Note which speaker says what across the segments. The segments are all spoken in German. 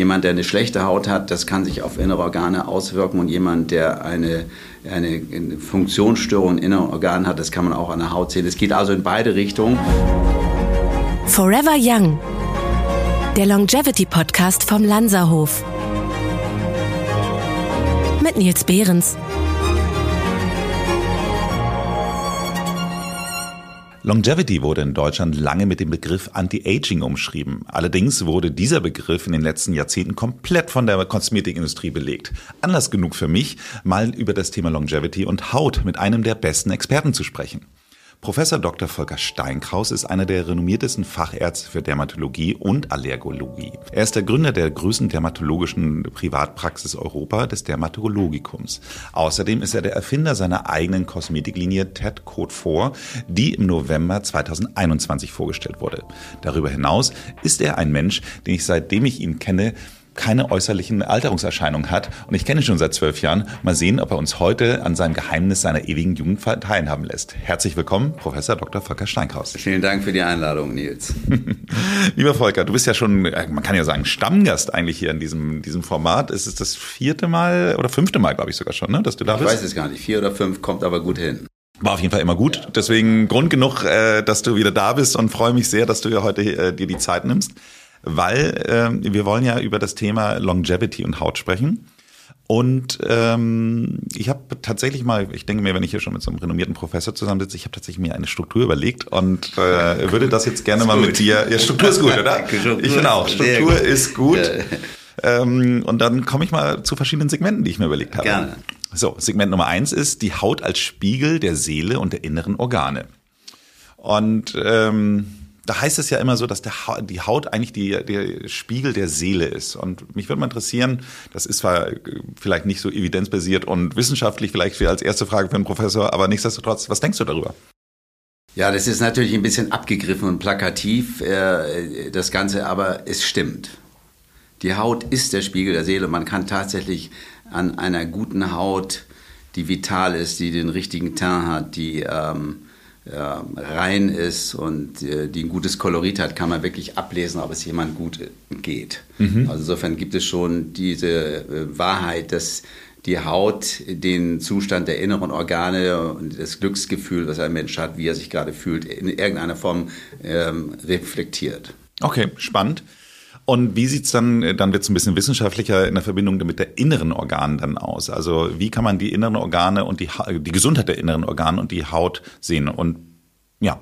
Speaker 1: Jemand, der eine schlechte Haut hat, das kann sich auf innere Organe auswirken und jemand, der eine, eine Funktionsstörung in inneren Organen hat, das kann man auch an der Haut sehen. Es geht also in beide Richtungen.
Speaker 2: Forever Young, der Longevity Podcast vom Lanzerhof. Mit Nils Behrens.
Speaker 3: Longevity wurde in Deutschland lange mit dem Begriff Anti-Aging umschrieben. Allerdings wurde dieser Begriff in den letzten Jahrzehnten komplett von der Kosmetikindustrie belegt. Anlass genug für mich, mal über das Thema Longevity und Haut mit einem der besten Experten zu sprechen. Professor Dr. Volker Steinkraus ist einer der renommiertesten Fachärzte für Dermatologie und Allergologie. Er ist der Gründer der größten dermatologischen Privatpraxis Europa, des Dermatologikums. Außerdem ist er der Erfinder seiner eigenen Kosmetiklinie TED Code 4, die im November 2021 vorgestellt wurde. Darüber hinaus ist er ein Mensch, den ich seitdem ich ihn kenne, keine äußerlichen Alterungserscheinungen hat. Und ich kenne ihn schon seit zwölf Jahren. Mal sehen, ob er uns heute an seinem Geheimnis seiner ewigen Jugend teilhaben lässt. Herzlich willkommen, Professor Dr. Volker Steinkraus.
Speaker 1: Vielen Dank für die Einladung, Nils.
Speaker 3: Lieber Volker, du bist ja schon, äh, man kann ja sagen, Stammgast eigentlich hier in diesem, diesem Format. Ist es das vierte Mal oder fünfte Mal, glaube ich sogar schon, ne, dass du da
Speaker 1: ich
Speaker 3: bist?
Speaker 1: Ich weiß es gar nicht. Vier oder fünf kommt aber gut hin.
Speaker 3: War auf jeden Fall immer gut. Deswegen Grund genug, äh, dass du wieder da bist und freue mich sehr, dass du ja heute äh, dir die Zeit nimmst weil äh, wir wollen ja über das Thema Longevity und Haut sprechen. Und ähm, ich habe tatsächlich mal, ich denke mir, wenn ich hier schon mit so einem renommierten Professor zusammensitze, ich habe tatsächlich mir eine Struktur überlegt und äh, würde das jetzt gerne mal gut. mit dir. Ja, Struktur ist gut, oder? Struktur ich finde auch, Struktur gut. ist gut. Ähm, und dann komme ich mal zu verschiedenen Segmenten, die ich mir überlegt habe.
Speaker 1: Gerne.
Speaker 3: So, Segment Nummer eins ist die Haut als Spiegel der Seele und der inneren Organe. Und ähm, da heißt es ja immer so, dass ha die Haut eigentlich die, der Spiegel der Seele ist. Und mich würde mal interessieren, das ist zwar äh, vielleicht nicht so evidenzbasiert und wissenschaftlich vielleicht als erste Frage für einen Professor, aber nichtsdestotrotz, was denkst du darüber?
Speaker 1: Ja, das ist natürlich ein bisschen abgegriffen und plakativ, äh, das Ganze, aber es stimmt. Die Haut ist der Spiegel der Seele. Man kann tatsächlich an einer guten Haut, die vital ist, die den richtigen Teint hat, die ähm, ja, rein ist und äh, die ein gutes Kolorit hat, kann man wirklich ablesen, ob es jemand gut geht. Mhm. Also insofern gibt es schon diese äh, Wahrheit, dass die Haut den Zustand der inneren Organe und das Glücksgefühl, was ein Mensch hat, wie er sich gerade fühlt, in irgendeiner Form ähm, reflektiert.
Speaker 3: Okay, spannend. Und wie sieht's dann, äh, dann wird's ein bisschen wissenschaftlicher in der Verbindung mit der inneren Organen dann aus? Also wie kann man die inneren Organe und die, die Gesundheit der inneren Organe und die Haut sehen? Und ja.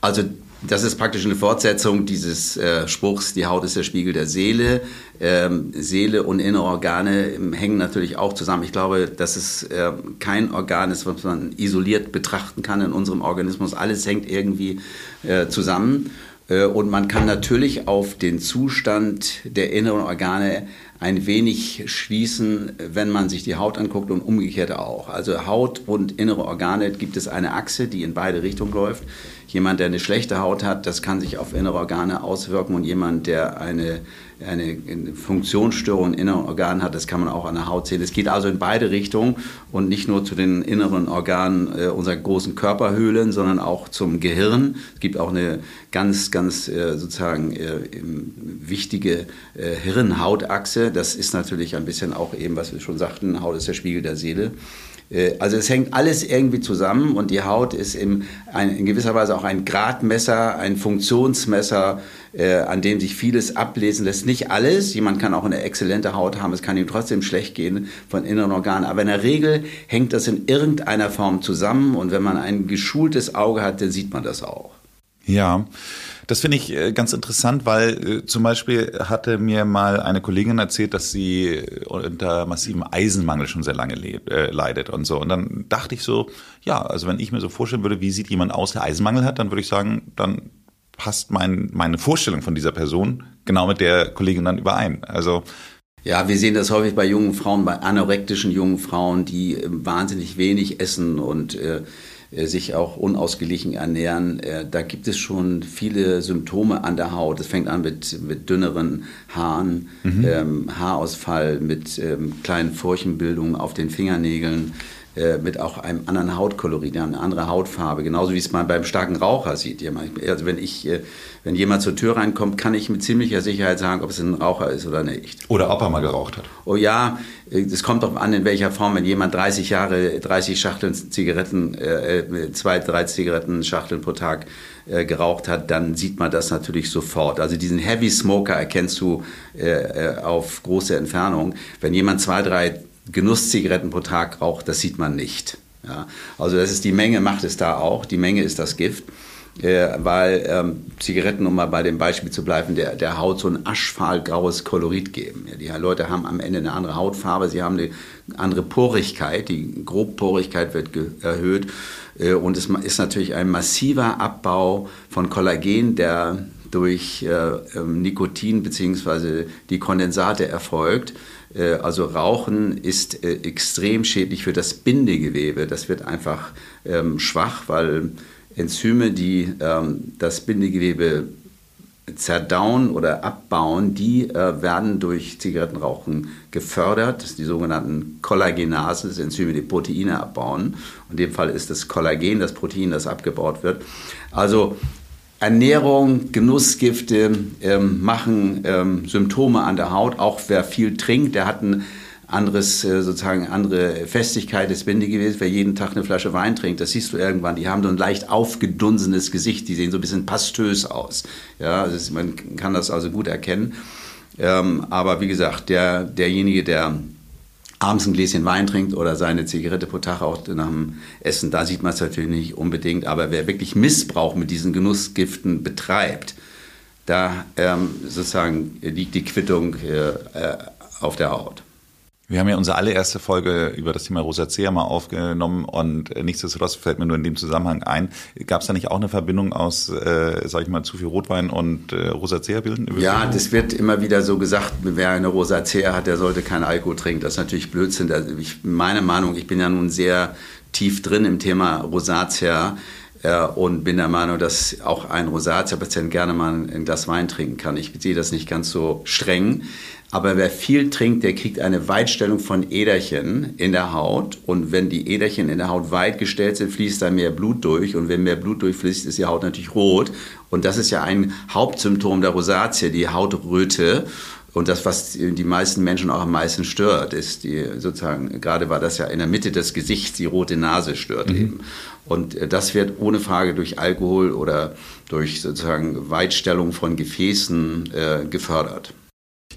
Speaker 1: Also das ist praktisch eine Fortsetzung dieses äh, Spruchs, die Haut ist der Spiegel der Seele. Ähm, Seele und innere Organe hängen natürlich auch zusammen. Ich glaube, dass es äh, kein Organ ist, was man isoliert betrachten kann in unserem Organismus. Alles hängt irgendwie äh, zusammen. Äh, und man kann natürlich auf den Zustand der inneren Organe ein wenig schließen, wenn man sich die Haut anguckt und umgekehrt auch. Also Haut und innere Organe gibt es eine Achse, die in beide Richtungen läuft. Jemand, der eine schlechte Haut hat, das kann sich auf innere Organe auswirken und jemand, der eine eine Funktionsstörung in inneren Organen hat, das kann man auch an der Haut sehen. Es geht also in beide Richtungen und nicht nur zu den inneren Organen äh, unserer großen Körperhöhlen, sondern auch zum Gehirn. Es gibt auch eine ganz, ganz äh, sozusagen äh, wichtige äh, Hirn-Haut-Achse. Das ist natürlich ein bisschen auch eben, was wir schon sagten, Haut ist der Spiegel der Seele. Äh, also es hängt alles irgendwie zusammen und die Haut ist in, gewisser Weise auch ein Gradmesser, ein Funktionsmesser, äh, an dem sich vieles ablesen lässt. Nicht alles, jemand kann auch eine exzellente Haut haben, es kann ihm trotzdem schlecht gehen von inneren Organen, aber in der Regel hängt das in irgendeiner Form zusammen. Und wenn man ein geschultes Auge hat, dann sieht man das auch.
Speaker 3: Ja, das finde ich äh, ganz interessant, weil äh, zum Beispiel hatte mir mal eine Kollegin erzählt, dass sie äh, unter massivem Eisenmangel schon sehr lange äh, leidet und so. Und dann dachte ich so, ja, also wenn ich mir so vorstellen würde, wie sieht jemand aus, der Eisenmangel hat, dann würde ich sagen, dann passt mein, meine Vorstellung von dieser Person genau mit der Kollegin dann überein. Also
Speaker 1: ja, wir sehen das häufig bei jungen Frauen, bei anorektischen jungen Frauen, die wahnsinnig wenig essen und äh, äh, sich auch unausgeglichen ernähren. Äh, da gibt es schon viele Symptome an der Haut. Es fängt an mit, mit dünneren Haaren, mhm. ähm, Haarausfall, mit ähm, kleinen Furchenbildungen auf den Fingernägeln. Äh, mit auch einem anderen Hautkolorit, eine andere Hautfarbe, genauso wie es man beim starken Raucher sieht. Also wenn ich, äh, wenn jemand zur Tür reinkommt, kann ich mit ziemlicher Sicherheit sagen, ob es ein Raucher ist oder nicht.
Speaker 3: Oder ob er mal geraucht hat.
Speaker 1: Oh ja, es kommt darauf an, in welcher Form. Wenn jemand 30 Jahre, 30 Schachteln Zigaretten, äh, zwei, drei Zigarettenschachteln pro Tag äh, geraucht hat, dann sieht man das natürlich sofort. Also diesen Heavy Smoker erkennst du äh, auf große Entfernung. Wenn jemand zwei, drei Genusszigaretten pro Tag raucht, das sieht man nicht. Ja, also das ist die Menge, macht es da auch. Die Menge ist das Gift. Äh, weil ähm, Zigaretten, um mal bei dem Beispiel zu bleiben, der, der Haut so ein aschfahlgraues Kolorit geben. Ja, die Leute haben am Ende eine andere Hautfarbe, sie haben eine andere Porigkeit, die Grobporigkeit wird erhöht äh, und es ist natürlich ein massiver Abbau von Kollagen, der durch äh, ähm, Nikotin bzw. die Kondensate erfolgt. Äh, also Rauchen ist äh, extrem schädlich für das Bindegewebe. Das wird einfach ähm, schwach, weil Enzyme, die ähm, das Bindegewebe zerdauen oder abbauen, die äh, werden durch Zigarettenrauchen gefördert. Das sind die sogenannten Kollagenase, das Enzyme, die Proteine abbauen. In dem Fall ist das Kollagen, das Protein, das abgebaut wird. Also Ernährung, Genussgifte ähm, machen ähm, Symptome an der Haut. Auch wer viel trinkt, der hat ein anderes, äh, sozusagen andere Festigkeit des Bindegewebes. Wer jeden Tag eine Flasche Wein trinkt, das siehst du irgendwann, die haben so ein leicht aufgedunsenes Gesicht, die sehen so ein bisschen pastös aus. Ja, ist, man kann das also gut erkennen. Ähm, aber wie gesagt, der, derjenige, der abends ein Gläschen Wein trinkt oder seine Zigarette pro Tag auch nach dem Essen, da sieht man es natürlich nicht unbedingt. Aber wer wirklich Missbrauch mit diesen Genussgiften betreibt, da ähm, sozusagen liegt die Quittung äh, äh auf der Haut.
Speaker 3: Wir haben ja unsere allererste Folge über das Thema Rosacea mal aufgenommen und nichtsdestotrotz fällt mir nur in dem Zusammenhang ein, gab es da nicht auch eine Verbindung aus, äh, sag ich mal, zu viel Rotwein und äh, Rosacea bilden?
Speaker 1: Ja, das wird immer wieder so gesagt, wer eine Rosacea hat, der sollte keinen Alkohol trinken. Das ist natürlich Blödsinn. Ich, meine Meinung, ich bin ja nun sehr tief drin im Thema Rosacea äh, und bin der Meinung, dass auch ein Rosacea-Patient gerne mal ein Glas Wein trinken kann. Ich sehe das nicht ganz so streng. Aber wer viel trinkt, der kriegt eine Weitstellung von Äderchen in der Haut. Und wenn die Äderchen in der Haut weit gestellt sind, fließt da mehr Blut durch. Und wenn mehr Blut durchfließt, ist die Haut natürlich rot. Und das ist ja ein Hauptsymptom der Rosatie, die Hautröte. Und das, was die meisten Menschen auch am meisten stört, ist die sozusagen, gerade war das ja in der Mitte des Gesichts, die rote Nase stört mhm. eben. Und äh, das wird ohne Frage durch Alkohol oder durch sozusagen Weitstellung von Gefäßen äh, gefördert.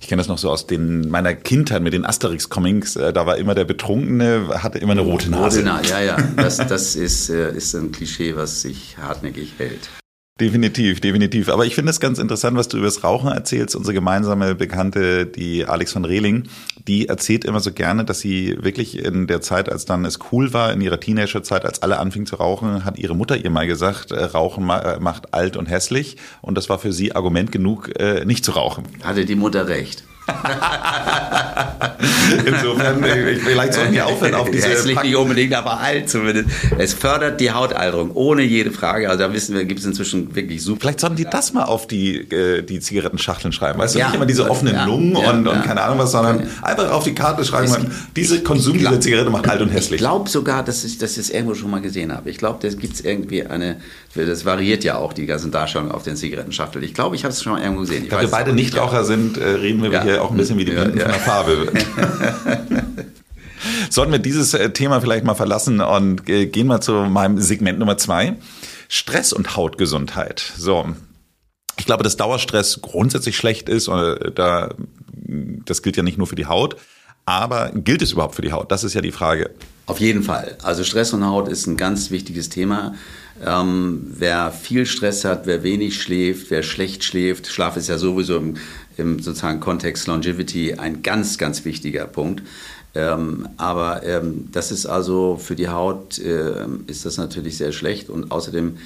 Speaker 3: Ich kenne das noch so aus den, meiner Kindheit mit den Asterix-Comics. Äh, da war immer der Betrunkene, hatte immer eine rote Nase. Rote
Speaker 1: Nase, ja, ja. Das, das ist, äh, ist ein Klischee, was sich hartnäckig hält.
Speaker 3: Definitiv, definitiv. Aber ich finde es ganz interessant, was du über das Rauchen erzählst. Unsere gemeinsame Bekannte, die Alex von Rehling, die erzählt immer so gerne, dass sie wirklich in der Zeit, als dann es cool war, in ihrer Teenagerzeit, als alle anfingen zu rauchen, hat ihre Mutter ihr mal gesagt, äh, Rauchen äh, macht alt und hässlich. Und das war für sie Argument genug, äh, nicht zu rauchen.
Speaker 1: Hatte die Mutter recht.
Speaker 3: Insofern, vielleicht sollten wir aufhören auf diese.
Speaker 1: Hässlich nicht unbedingt, aber alt zumindest. Es fördert die Hautalterung, ohne jede Frage. Also da wissen wir, gibt es inzwischen wirklich super.
Speaker 3: Vielleicht sollten die das mal auf die, äh, die Zigarettenschachteln schreiben. Weißt du, ja, nicht immer diese offenen ja, Lungen ja, und, und keine Ahnung was, sondern einfach auf die Karte schreiben, man, diese Konsum glaub, dieser Zigarette macht alt und hässlich.
Speaker 1: Ich glaube sogar, dass ich, ich das irgendwo schon mal gesehen habe. Ich glaube, da gibt es irgendwie eine, das variiert ja auch, die ganzen Darstellungen auf den Zigarettenschachteln. Ich glaube, ich habe es schon mal irgendwo gesehen.
Speaker 3: Ich da wir beide Nichtraucher sind, äh, reden wir hier auch ein bisschen wie die Blinden ja, ja. von der Farbe. Sollten wir dieses äh, Thema vielleicht mal verlassen und äh, gehen mal zu meinem Segment Nummer zwei. Stress und Hautgesundheit. So. Ich glaube, dass Dauerstress grundsätzlich schlecht ist. Äh, da, das gilt ja nicht nur für die Haut. Aber gilt es überhaupt für die Haut? Das ist ja die Frage.
Speaker 1: Auf jeden Fall. Also Stress und Haut ist ein ganz wichtiges Thema. Ähm, wer viel Stress hat, wer wenig schläft, wer schlecht schläft, Schlaf ist ja sowieso im, im sozusagen Kontext Longevity ein ganz, ganz wichtiger Punkt. Ähm, aber ähm, das ist also für die Haut äh, ist das natürlich sehr schlecht und außerdem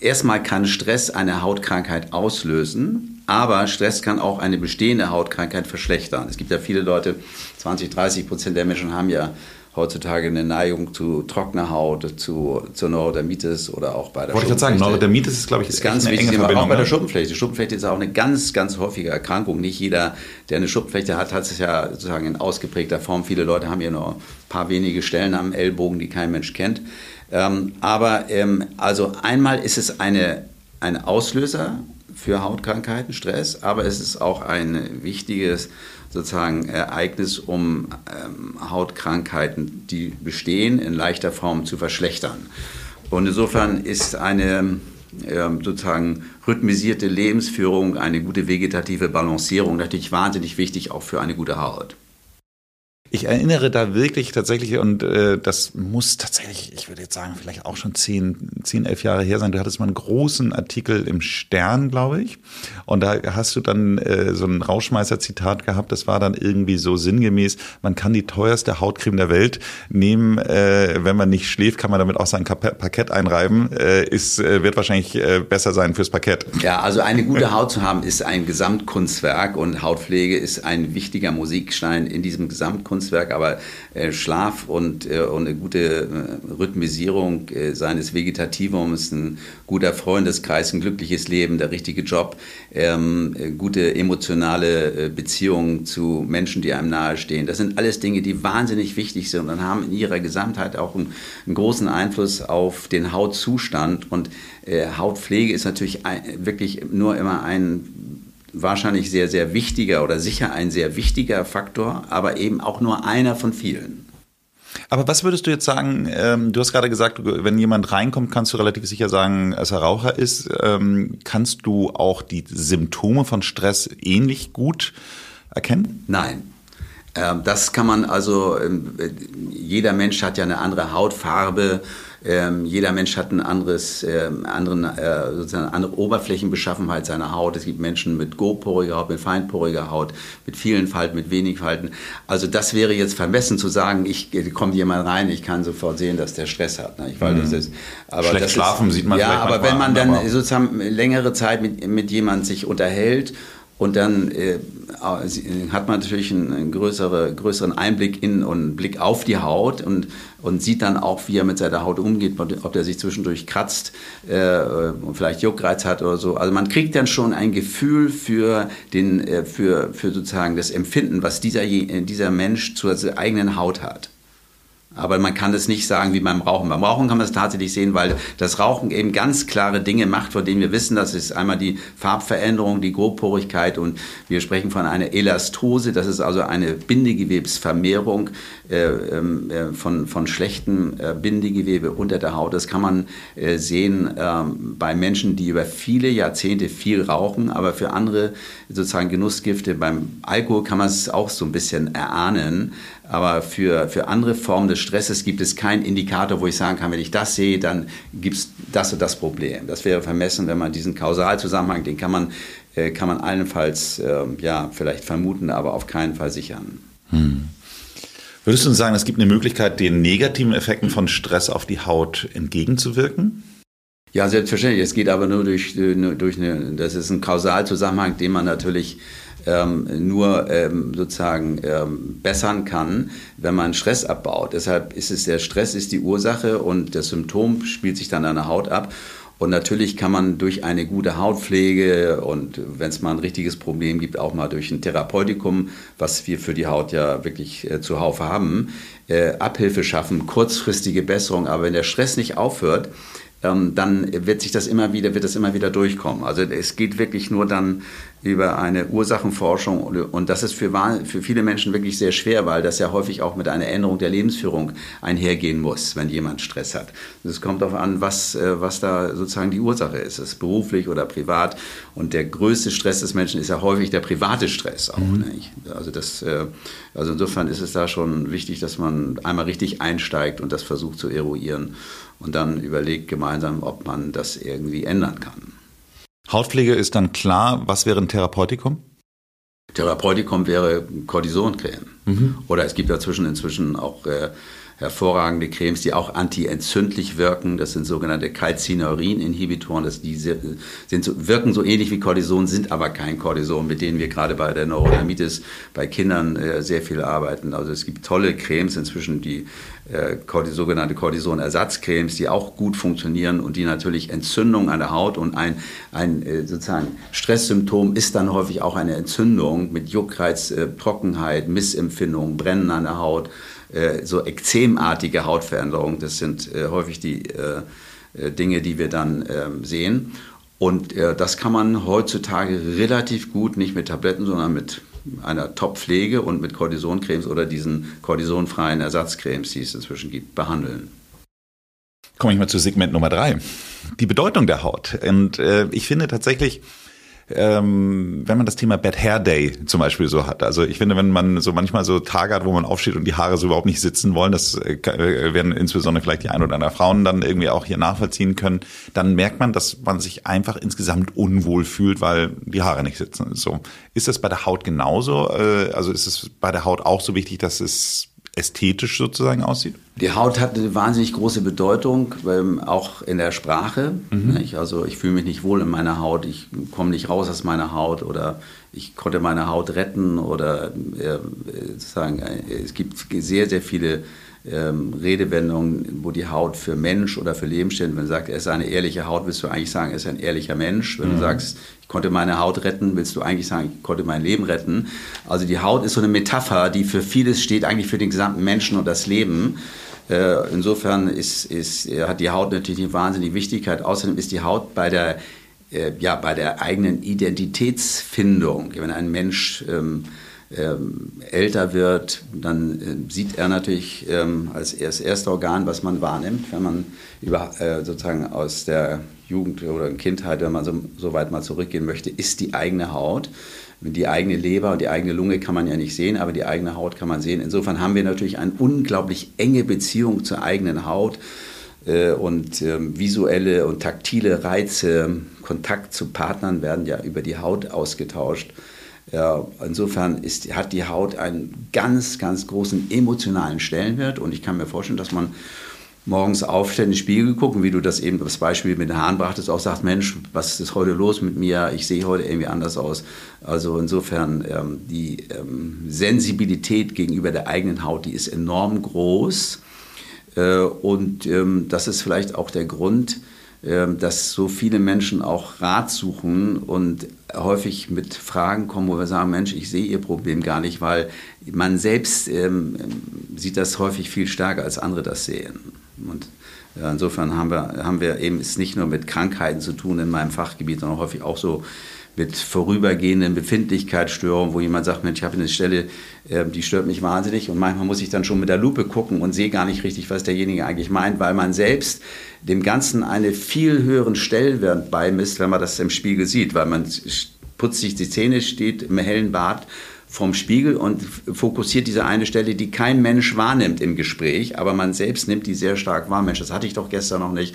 Speaker 1: erstmal kann Stress eine Hautkrankheit auslösen, aber Stress kann auch eine bestehende Hautkrankheit verschlechtern. Es gibt ja viele Leute, 20, 30 Prozent der Menschen haben ja heutzutage eine Neigung zu trockener Haut, zu, zu Neurodermitis oder auch bei der
Speaker 3: Wollte ich gerade sagen, Neurodermitis ist, glaube ich,
Speaker 1: ist ganz wichtig, aber auch bei der ne? Schuppenflechte. Die Schuppenflechte ist auch eine ganz, ganz häufige Erkrankung. Nicht jeder, der eine Schuppenflechte hat, hat es ja sozusagen in ausgeprägter Form. Viele Leute haben ja nur ein paar wenige Stellen am Ellbogen, die kein Mensch kennt. Ähm, aber ähm, also einmal ist es eine, ein Auslöser für Hautkrankheiten, Stress, aber es ist auch ein wichtiges sozusagen Ereignis, um ähm, Hautkrankheiten, die bestehen, in leichter Form zu verschlechtern. Und insofern ist eine ähm, sozusagen rhythmisierte Lebensführung, eine gute vegetative Balancierung natürlich wahnsinnig wichtig auch für eine gute Haut.
Speaker 3: Ich erinnere da wirklich tatsächlich, und äh, das muss tatsächlich, ich würde jetzt sagen, vielleicht auch schon zehn, zehn, elf Jahre her sein. Du hattest mal einen großen Artikel im Stern, glaube ich. Und da hast du dann äh, so ein Rauschmeißer-Zitat gehabt. Das war dann irgendwie so sinngemäß, man kann die teuerste Hautcreme der Welt nehmen. Äh, wenn man nicht schläft, kann man damit auch sein Parkett einreiben. Äh, ist, äh, wird wahrscheinlich äh, besser sein fürs Parkett.
Speaker 1: Ja, also eine gute Haut zu haben, ist ein Gesamtkunstwerk und Hautpflege ist ein wichtiger Musikstein in diesem Gesamtkunstwerk. Kunstwerk, aber äh, Schlaf und, äh, und eine gute äh, Rhythmisierung äh, seines Vegetativums, ein guter Freundeskreis, ein glückliches Leben, der richtige Job, ähm, äh, gute emotionale Beziehungen zu Menschen, die einem nahestehen. Das sind alles Dinge, die wahnsinnig wichtig sind und haben in ihrer Gesamtheit auch einen, einen großen Einfluss auf den Hautzustand. Und Hautpflege ist natürlich ein, wirklich nur immer ein wahrscheinlich sehr, sehr wichtiger oder sicher ein sehr wichtiger Faktor, aber eben auch nur einer von vielen.
Speaker 3: Aber was würdest du jetzt sagen, ähm, du hast gerade gesagt, wenn jemand reinkommt, kannst du relativ sicher sagen, dass er Raucher ist. Ähm, kannst du auch die Symptome von Stress ähnlich gut erkennen?
Speaker 1: Nein. Ähm, das kann man also, ähm, jeder Mensch hat ja eine andere Hautfarbe, ähm, jeder Mensch hat ein anderes, ähm, anderen, äh, sozusagen eine andere Oberflächenbeschaffenheit seiner Haut. Es gibt Menschen mit grobporiger Haut, mit feinporiger Haut, mit vielen Falten, mit wenig Falten. Also das wäre jetzt vermessen zu sagen, ich äh, kommt jemand rein, ich kann sofort sehen, dass der Stress hat. Ne? Ich, weil mhm. das ist,
Speaker 3: aber Schlecht das schlafen
Speaker 1: ist,
Speaker 3: sieht man
Speaker 1: Ja, aber wenn man dann sozusagen längere Zeit mit, mit jemand sich unterhält und dann äh, hat man natürlich einen, größere, größeren Einblick in und einen Blick auf die Haut und, und sieht dann auch, wie er mit seiner Haut umgeht, ob er sich zwischendurch kratzt äh, und vielleicht Juckreiz hat oder so. Also man kriegt dann schon ein Gefühl für, den, äh, für, für sozusagen das Empfinden, was dieser, dieser Mensch zur eigenen Haut hat. Aber man kann es nicht sagen wie beim Rauchen. Beim Rauchen kann man es tatsächlich sehen, weil das Rauchen eben ganz klare Dinge macht, von denen wir wissen, das ist einmal die Farbveränderung, die Grobporigkeit und wir sprechen von einer Elastose. Das ist also eine Bindegewebsvermehrung äh, ähm, äh, von, von schlechtem äh, Bindegewebe unter der Haut. Das kann man äh, sehen ähm, bei Menschen, die über viele Jahrzehnte viel rauchen, aber für andere sozusagen Genussgifte. Beim Alkohol kann man es auch so ein bisschen erahnen. Aber für, für andere Formen des Stresses gibt es keinen Indikator, wo ich sagen kann, wenn ich das sehe, dann gibt es das und das Problem. Das wäre vermessen, wenn man diesen Kausalzusammenhang, den kann man, äh, kann man allenfalls äh, ja, vielleicht vermuten, aber auf keinen Fall sichern. Hm.
Speaker 3: Würdest du sagen, es gibt eine Möglichkeit, den negativen Effekten von Stress auf die Haut entgegenzuwirken?
Speaker 1: Ja, selbstverständlich. Es geht aber nur durch, äh, durch eine, das ist ein Kausalzusammenhang, den man natürlich ähm, nur ähm, sozusagen ähm, bessern kann, wenn man Stress abbaut. Deshalb ist es der Stress ist die Ursache und das Symptom spielt sich dann an der Haut ab. Und natürlich kann man durch eine gute Hautpflege und wenn es mal ein richtiges Problem gibt, auch mal durch ein Therapeutikum, was wir für die Haut ja wirklich äh, zuhauf haben, äh, Abhilfe schaffen, kurzfristige Besserung. Aber wenn der Stress nicht aufhört, dann wird sich das immer wieder, wird das immer wieder durchkommen. Also es geht wirklich nur dann über eine Ursachenforschung und das ist für, für viele Menschen wirklich sehr schwer, weil das ja häufig auch mit einer Änderung der Lebensführung einhergehen muss, wenn jemand Stress hat. Es kommt darauf an, was, äh, was da sozusagen die Ursache ist. Ist beruflich oder privat? Und der größte Stress des Menschen ist ja häufig der private Stress auch. Mhm. Also, das, äh, also insofern ist es da schon wichtig, dass man einmal richtig einsteigt und das versucht zu eruieren und dann überlegt gemeinsam, ob man das irgendwie ändern kann.
Speaker 3: Hautpflege ist dann klar. Was wäre ein Therapeutikum?
Speaker 1: Therapeutikum wäre Cortisoncreme. Mhm. Oder es gibt dazwischen inzwischen auch äh, hervorragende Cremes, die auch antientzündlich wirken. Das sind sogenannte Calcineurin-Inhibitoren. die sind so, wirken so ähnlich wie Cortison, sind aber kein Cortison, mit denen wir gerade bei der Neurodermitis bei Kindern äh, sehr viel arbeiten. Also es gibt tolle Cremes inzwischen, die äh, sogenannte Cortison-Ersatzcremes, die auch gut funktionieren und die natürlich Entzündung an der Haut und ein, ein äh, sozusagen Stresssymptom ist dann häufig auch eine Entzündung mit Juckreiz, äh, Trockenheit, Missempfindung, Brennen an der Haut, äh, so ekzemartige Hautveränderungen. Das sind äh, häufig die äh, Dinge, die wir dann ähm, sehen. Und das kann man heutzutage relativ gut, nicht mit Tabletten, sondern mit einer Top-Pflege und mit Cortisoncremes oder diesen cortisonfreien Ersatzcremes, die es inzwischen gibt, behandeln.
Speaker 3: Komme ich mal zu Segment Nummer drei. Die Bedeutung der Haut. Und äh, ich finde tatsächlich, ähm, wenn man das Thema Bad Hair Day zum Beispiel so hat. Also ich finde, wenn man so manchmal so Tage hat, wo man aufsteht und die Haare so überhaupt nicht sitzen wollen, das äh, äh, werden insbesondere vielleicht die ein oder anderen Frauen dann irgendwie auch hier nachvollziehen können, dann merkt man, dass man sich einfach insgesamt unwohl fühlt, weil die Haare nicht sitzen. So ist das bei der Haut genauso? Äh, also ist es bei der Haut auch so wichtig, dass es ästhetisch sozusagen aussieht?
Speaker 1: Die Haut hat eine wahnsinnig große Bedeutung, auch in der Sprache. Mhm. Also ich fühle mich nicht wohl in meiner Haut, ich komme nicht raus aus meiner Haut oder ich konnte meine Haut retten oder äh, sozusagen, äh, es gibt sehr, sehr viele ähm, Redewendungen, wo die Haut für Mensch oder für Leben steht. Wenn du sagst, er ist eine ehrliche Haut, willst du eigentlich sagen, er ist ein ehrlicher Mensch. Wenn mhm. du sagst, ich konnte meine Haut retten, willst du eigentlich sagen, ich konnte mein Leben retten. Also die Haut ist so eine Metapher, die für vieles steht, eigentlich für den gesamten Menschen und das Leben. Äh, insofern ist, ist, hat die Haut natürlich eine wahnsinnige Wichtigkeit. Außerdem ist die Haut bei der, äh, ja, bei der eigenen Identitätsfindung, wenn ein Mensch ähm, ähm, älter wird, dann äh, sieht er natürlich ähm, als das erste Organ, was man wahrnimmt, wenn man über, äh, sozusagen aus der Jugend oder Kindheit, wenn man so, so weit mal zurückgehen möchte, ist die eigene Haut. Die eigene Leber und die eigene Lunge kann man ja nicht sehen, aber die eigene Haut kann man sehen. Insofern haben wir natürlich eine unglaublich enge Beziehung zur eigenen Haut äh, und ähm, visuelle und taktile Reize, Kontakt zu Partnern werden ja über die Haut ausgetauscht. Ja, insofern ist, hat die Haut einen ganz, ganz großen emotionalen Stellenwert und ich kann mir vorstellen, dass man morgens aufsteht, in den Spiegel gucken, wie du das eben das Beispiel mit den Haaren brachtest, auch sagt, Mensch, was ist heute los mit mir? Ich sehe heute irgendwie anders aus. Also insofern ähm, die ähm, Sensibilität gegenüber der eigenen Haut, die ist enorm groß äh, und ähm, das ist vielleicht auch der Grund, ähm, dass so viele Menschen auch Rat suchen und häufig mit Fragen kommen, wo wir sagen, Mensch, ich sehe Ihr Problem gar nicht, weil man selbst ähm, sieht das häufig viel stärker, als andere das sehen. Und ja, insofern haben wir, haben wir eben es nicht nur mit Krankheiten zu tun in meinem Fachgebiet, sondern häufig auch so mit vorübergehenden Befindlichkeitsstörungen, wo jemand sagt, Mensch, ich habe eine Stelle, äh, die stört mich wahnsinnig und manchmal muss ich dann schon mit der Lupe gucken und sehe gar nicht richtig, was derjenige eigentlich meint, weil man selbst dem Ganzen einen viel höheren Stellenwert beimisst, wenn man das im Spiegel sieht, weil man putzt sich die Zähne, steht im hellen Bad vom Spiegel und fokussiert diese eine Stelle, die kein Mensch wahrnimmt im Gespräch, aber man selbst nimmt die sehr stark wahr. Mensch, das hatte ich doch gestern noch nicht.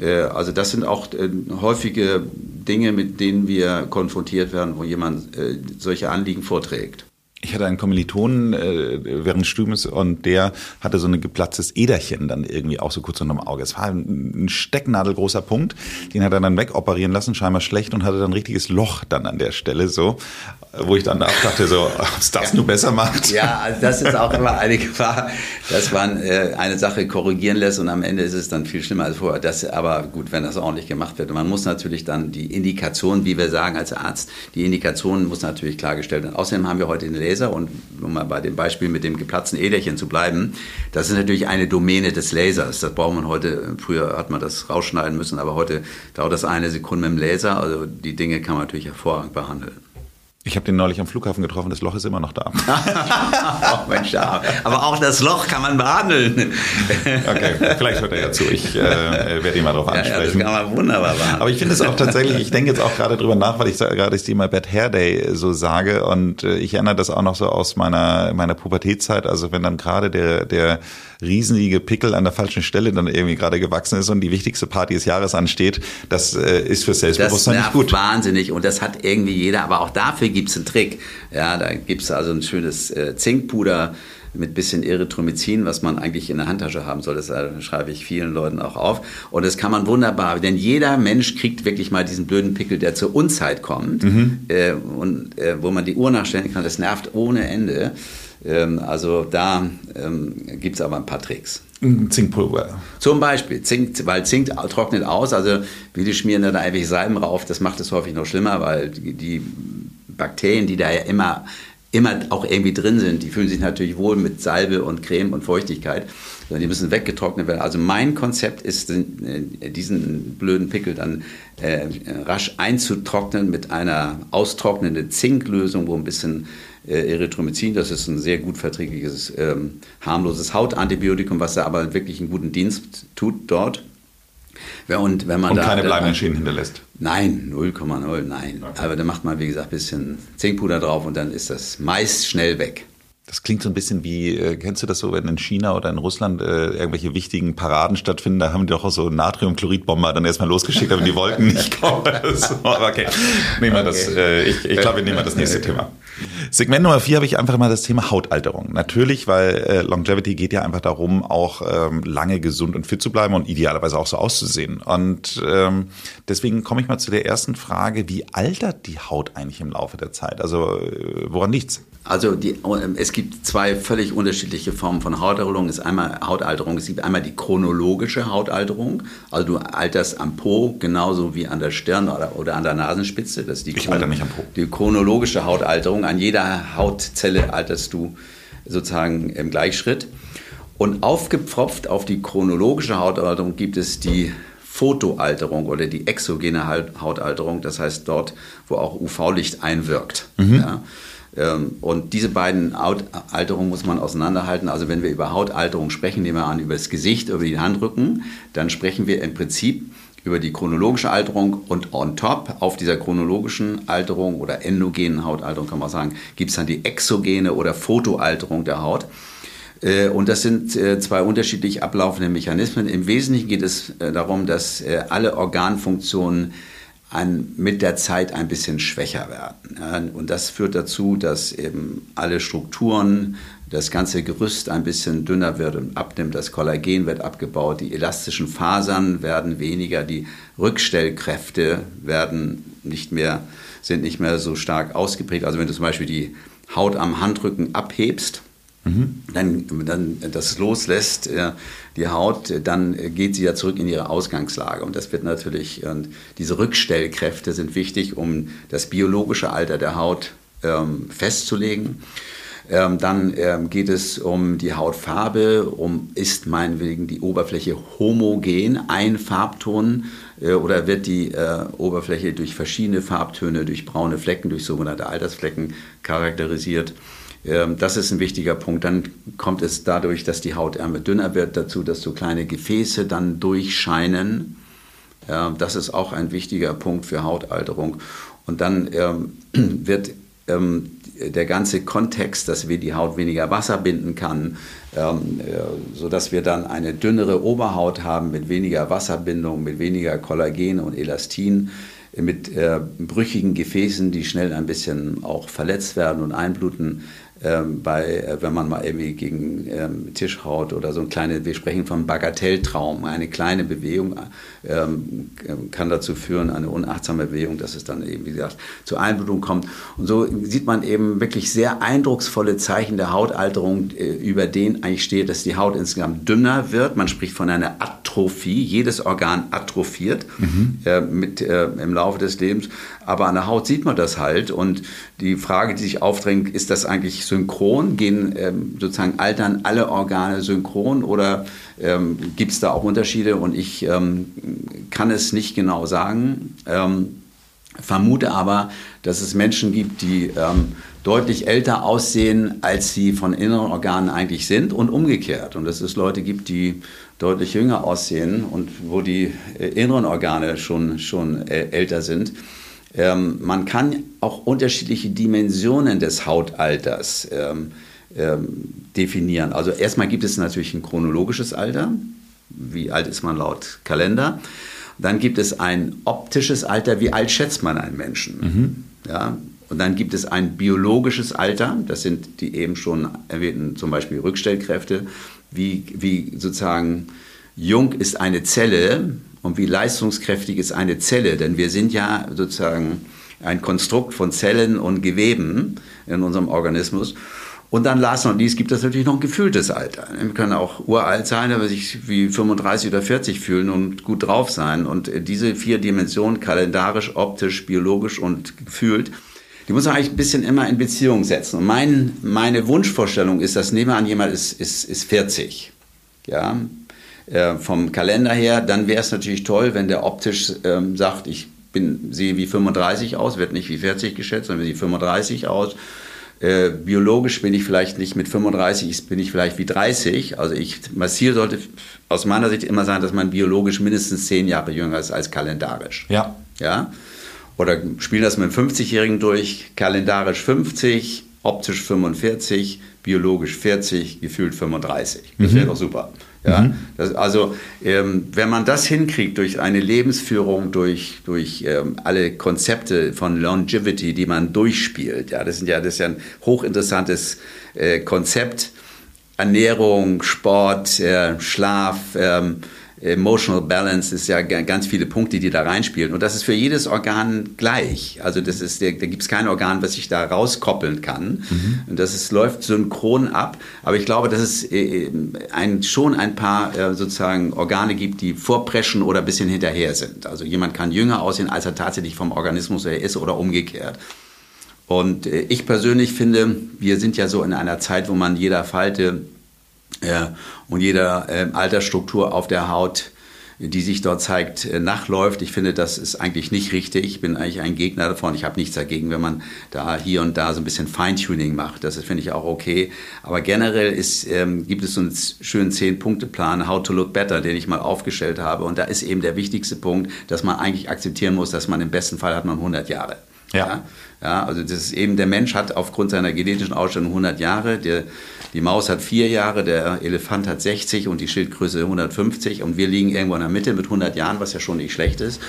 Speaker 1: Äh, also das sind auch äh, häufige Dinge, mit denen wir konfrontiert werden, wo jemand äh, solche Anliegen vorträgt.
Speaker 3: Ich hatte einen Kommilitonen äh, während des Studiums und der hatte so ein geplatztes Äderchen dann irgendwie auch so kurz unterm Auge. Es war ein stecknadelgroßer Punkt, den hat er dann wegoperieren lassen, scheinbar schlecht und hatte dann ein richtiges Loch dann an der Stelle so, wo ich dann auch dachte so, ob es das ja. nur besser macht.
Speaker 1: Ja, also das ist auch immer eine Gefahr, dass man äh, eine Sache korrigieren lässt und am Ende ist es dann viel schlimmer als vorher. Das, aber gut, wenn das ordentlich gemacht wird. Und man muss natürlich dann die Indikation, wie wir sagen als Arzt, die Indikation muss natürlich klargestellt werden. Außerdem haben wir heute eine Laser und um mal bei dem Beispiel mit dem geplatzten Äderchen zu bleiben, das ist natürlich eine Domäne des Lasers. Das braucht man heute, früher hat man das rausschneiden müssen, aber heute dauert das eine Sekunde mit dem Laser. Also die Dinge kann man natürlich hervorragend behandeln.
Speaker 3: Ich habe den neulich am Flughafen getroffen, das Loch ist immer noch da.
Speaker 1: oh Mensch, ja. Aber auch das Loch kann man behandeln.
Speaker 3: okay, vielleicht hört er ja zu. Ich äh, werde ihn mal darauf ansprechen.
Speaker 1: Ja, das kann man wunderbar behandeln.
Speaker 3: Aber ich finde es auch tatsächlich, ich denke jetzt auch gerade drüber nach, weil ich gerade das Thema Bad Hair Day so sage und äh, ich erinnere das auch noch so aus meiner, meiner Pubertätzeit. Also wenn dann gerade der, der riesenige Pickel an der falschen Stelle dann irgendwie gerade gewachsen ist und die wichtigste Party des Jahres ansteht, das äh, ist für Selbstbewusstsein
Speaker 1: das
Speaker 3: nicht gut.
Speaker 1: wahnsinnig und das hat irgendwie jeder, aber auch dafür gibt es einen Trick. Ja, da gibt es also ein schönes äh, Zinkpuder, mit bisschen Erythromycin, was man eigentlich in der Handtasche haben soll. Das äh, schreibe ich vielen Leuten auch auf. Und das kann man wunderbar, denn jeder Mensch kriegt wirklich mal diesen blöden Pickel, der zur Unzeit kommt mhm. äh, und äh, wo man die Uhr nachstellen kann. Das nervt ohne Ende. Ähm, also da ähm, gibt es aber ein paar Tricks.
Speaker 3: Zinkpulver.
Speaker 1: Zum Beispiel, Zink, weil Zink trocknet aus, also viele schmieren da einfach Salben rauf, das macht es häufig noch schlimmer, weil die, Bakterien, die da ja immer, immer auch irgendwie drin sind, die fühlen sich natürlich wohl mit Salbe und Creme und Feuchtigkeit, sondern die müssen weggetrocknet werden. Also mein Konzept ist, äh, diesen blöden Pickel dann äh, rasch einzutrocknen mit einer austrocknenden Zinklösung, wo ein bisschen äh, Erythromycin, das ist ein sehr gut verträgliches, ähm, harmloses Hautantibiotikum, was da aber wirklich einen guten Dienst tut dort.
Speaker 3: Und wenn man und da, keine bleibenden Schäden hinterlässt.
Speaker 1: Nein, 0,0, nein. Okay. Aber da macht man, wie gesagt, ein bisschen Zinkpuder drauf und dann ist das meist schnell weg.
Speaker 3: Das klingt so ein bisschen wie, äh, kennst du das so, wenn in China oder in Russland äh, irgendwelche wichtigen Paraden stattfinden, da haben die doch auch so Natriumchloridbomber dann erstmal losgeschickt, aber die wollten nicht kommen. so, okay, nehmen wir okay. das, äh, ich, ich glaube, wir nehmen das nächste Thema. Segment Nummer vier habe ich einfach mal das Thema Hautalterung. Natürlich, weil äh, Longevity geht ja einfach darum, auch ähm, lange gesund und fit zu bleiben und idealerweise auch so auszusehen. Und ähm, deswegen komme ich mal zu der ersten Frage, wie altert die Haut eigentlich im Laufe der Zeit? Also äh, woran liegt's?
Speaker 1: Also die, es gibt zwei völlig unterschiedliche Formen von Hautalterung. Es einmal Hautalterung. Es gibt einmal die chronologische Hautalterung. Also du alterst am Po genauso wie an der Stirn oder, oder an der Nasenspitze. Das die
Speaker 3: ich alter nicht am Po.
Speaker 1: Die chronologische Hautalterung. An jeder Hautzelle alterst du sozusagen im Gleichschritt. Und aufgepfropft auf die chronologische Hautalterung gibt es die Fotoalterung oder die exogene Hautalterung. Das heißt dort, wo auch UV-Licht einwirkt. Mhm. Ja. Ähm, und diese beiden Alterungen muss man auseinanderhalten. Also wenn wir über Hautalterung sprechen, nehmen wir an über das Gesicht, über die Handrücken, dann sprechen wir im Prinzip über die chronologische Alterung und on top auf dieser chronologischen Alterung oder endogenen Hautalterung kann man sagen, gibt es dann die exogene oder Fotoalterung der Haut. Äh, und das sind äh, zwei unterschiedlich ablaufende Mechanismen. Im Wesentlichen geht es äh, darum, dass alle Organfunktionen ein, mit der Zeit ein bisschen schwächer werden. Und das führt dazu, dass eben alle Strukturen, das ganze Gerüst ein bisschen dünner wird und abnimmt, das Kollagen wird abgebaut, die elastischen Fasern werden weniger, die Rückstellkräfte werden nicht mehr, sind nicht mehr so stark ausgeprägt. Also wenn du zum Beispiel die Haut am Handrücken abhebst, Mhm. Dann, dann das loslässt, äh, die Haut, dann geht sie ja zurück in ihre Ausgangslage. Und das wird natürlich, und diese Rückstellkräfte sind wichtig, um das biologische Alter der Haut ähm, festzulegen. Ähm, dann ähm, geht es um die Hautfarbe, um ist meinetwegen die Oberfläche homogen, ein Farbton, äh, oder wird die äh, Oberfläche durch verschiedene Farbtöne, durch braune Flecken, durch sogenannte Altersflecken charakterisiert. Ähm, das ist ein wichtiger Punkt. Dann kommt es dadurch, dass die Hautärmel dünner wird, dazu, dass so kleine Gefäße dann durchscheinen. Das ist auch ein wichtiger Punkt für Hautalterung. Und dann ähm, wird ähm, der ganze Kontext, dass wir die Haut weniger Wasser binden kann, ähm, äh, sodass wir dann eine dünnere Oberhaut haben mit weniger Wasserbindung, mit weniger Kollagen und Elastin, mit äh, brüchigen Gefäßen, die schnell ein bisschen auch verletzt werden und einbluten ähm, bei, äh, wenn man mal irgendwie gegen ähm, Tisch haut oder so ein kleine, wir sprechen von Bagatelltraum, eine kleine Bewegung ähm, kann dazu führen, eine unachtsame Bewegung, dass es dann eben, wie gesagt, zu Einblutung kommt. Und so sieht man eben wirklich sehr eindrucksvolle Zeichen der Hautalterung, äh, über denen eigentlich steht, dass die Haut insgesamt dünner wird. Man spricht von einer Atrophie, jedes Organ atrophiert mhm. äh, mit, äh, im Laufe des Lebens. Aber an der Haut sieht man das halt. Und die Frage, die sich aufdrängt, ist das eigentlich synchron? Gehen ähm, sozusagen altern alle Organe synchron oder ähm, gibt es da auch Unterschiede? Und ich ähm, kann es nicht genau sagen. Ähm, vermute aber, dass es Menschen gibt, die ähm, deutlich älter aussehen, als sie von inneren Organen eigentlich sind und umgekehrt. Und dass es Leute gibt, die deutlich jünger aussehen und wo die äh, inneren Organe schon, schon äh, älter sind. Ähm, man kann auch unterschiedliche Dimensionen des Hautalters ähm, ähm, definieren. Also erstmal gibt es natürlich ein chronologisches Alter. Wie alt ist man laut Kalender? Dann gibt es ein optisches Alter. Wie alt schätzt man einen Menschen? Mhm. Ja, Und dann gibt es ein biologisches Alter, das sind die eben schon erwähnten zum Beispiel Rückstellkräfte, wie, wie sozusagen jung ist eine Zelle und wie leistungskräftig ist eine Zelle, denn wir sind ja sozusagen ein Konstrukt von Zellen und Geweben in unserem Organismus. Und dann last und dies gibt es natürlich noch ein gefühltes Alter. Wir können auch uralt sein, aber sich wie 35 oder 40 fühlen und gut drauf sein. Und diese vier Dimensionen, kalendarisch, optisch, biologisch und gefühlt, die muss man eigentlich ein bisschen immer in Beziehung setzen. Und mein, meine Wunschvorstellung ist, dass nebenan jemand ist, ist, ist 40. Ja, äh, vom Kalender her, dann wäre es natürlich toll, wenn der optisch ähm, sagt, ich bin, sehe wie 35 aus, wird nicht wie 40 geschätzt, sondern wie 35 aus. Äh, biologisch bin ich vielleicht nicht mit 35, bin ich vielleicht wie 30. Also ich, mein Ziel sollte aus meiner Sicht immer sein, dass man biologisch mindestens 10 Jahre jünger ist als kalendarisch.
Speaker 3: Ja.
Speaker 1: Ja. Oder spielen das mit einem 50-Jährigen durch, kalendarisch 50, optisch 45, biologisch 40, gefühlt 35. Das wäre mhm. doch super. Ja, mhm. das, also ähm, wenn man das hinkriegt durch eine Lebensführung, durch, durch ähm, alle Konzepte von Longevity, die man durchspielt, ja, das, sind ja, das ist ja ein hochinteressantes äh, Konzept. Ernährung, Sport, äh, Schlaf, ähm, Emotional Balance ist ja ganz viele Punkte, die da reinspielen. Und das ist für jedes Organ gleich. Also das ist, da gibt es kein Organ, was sich da rauskoppeln kann. Mhm. Und das ist, läuft synchron ab. Aber ich glaube, dass es äh, ein, schon ein paar äh, sozusagen Organe gibt, die vorpreschen oder ein bisschen hinterher sind. Also jemand kann jünger aussehen, als er tatsächlich vom Organismus her ist oder umgekehrt. Und äh, ich persönlich finde, wir sind ja so in einer Zeit, wo man jeder Falte äh, und jeder äh, Altersstruktur auf der Haut, die sich dort zeigt, äh, nachläuft. Ich finde, das ist eigentlich nicht richtig. Ich bin eigentlich ein Gegner davon. Ich habe nichts dagegen, wenn man da hier und da so ein bisschen Feintuning macht. Das finde ich auch okay. Aber generell ist, ähm, gibt es so einen schönen Zehn-Punkte-Plan, How to Look Better, den ich mal aufgestellt habe. Und da ist eben der wichtigste Punkt, dass man eigentlich akzeptieren muss, dass man im besten Fall hat man 100 Jahre. Ja. ja. ja. also das ist eben, der Mensch hat aufgrund seiner genetischen Ausstellung 100 Jahre. Der, die Maus hat vier Jahre, der Elefant hat 60 und die Schildgröße 150 und wir liegen irgendwo in der Mitte mit 100 Jahren, was ja schon nicht schlecht ist.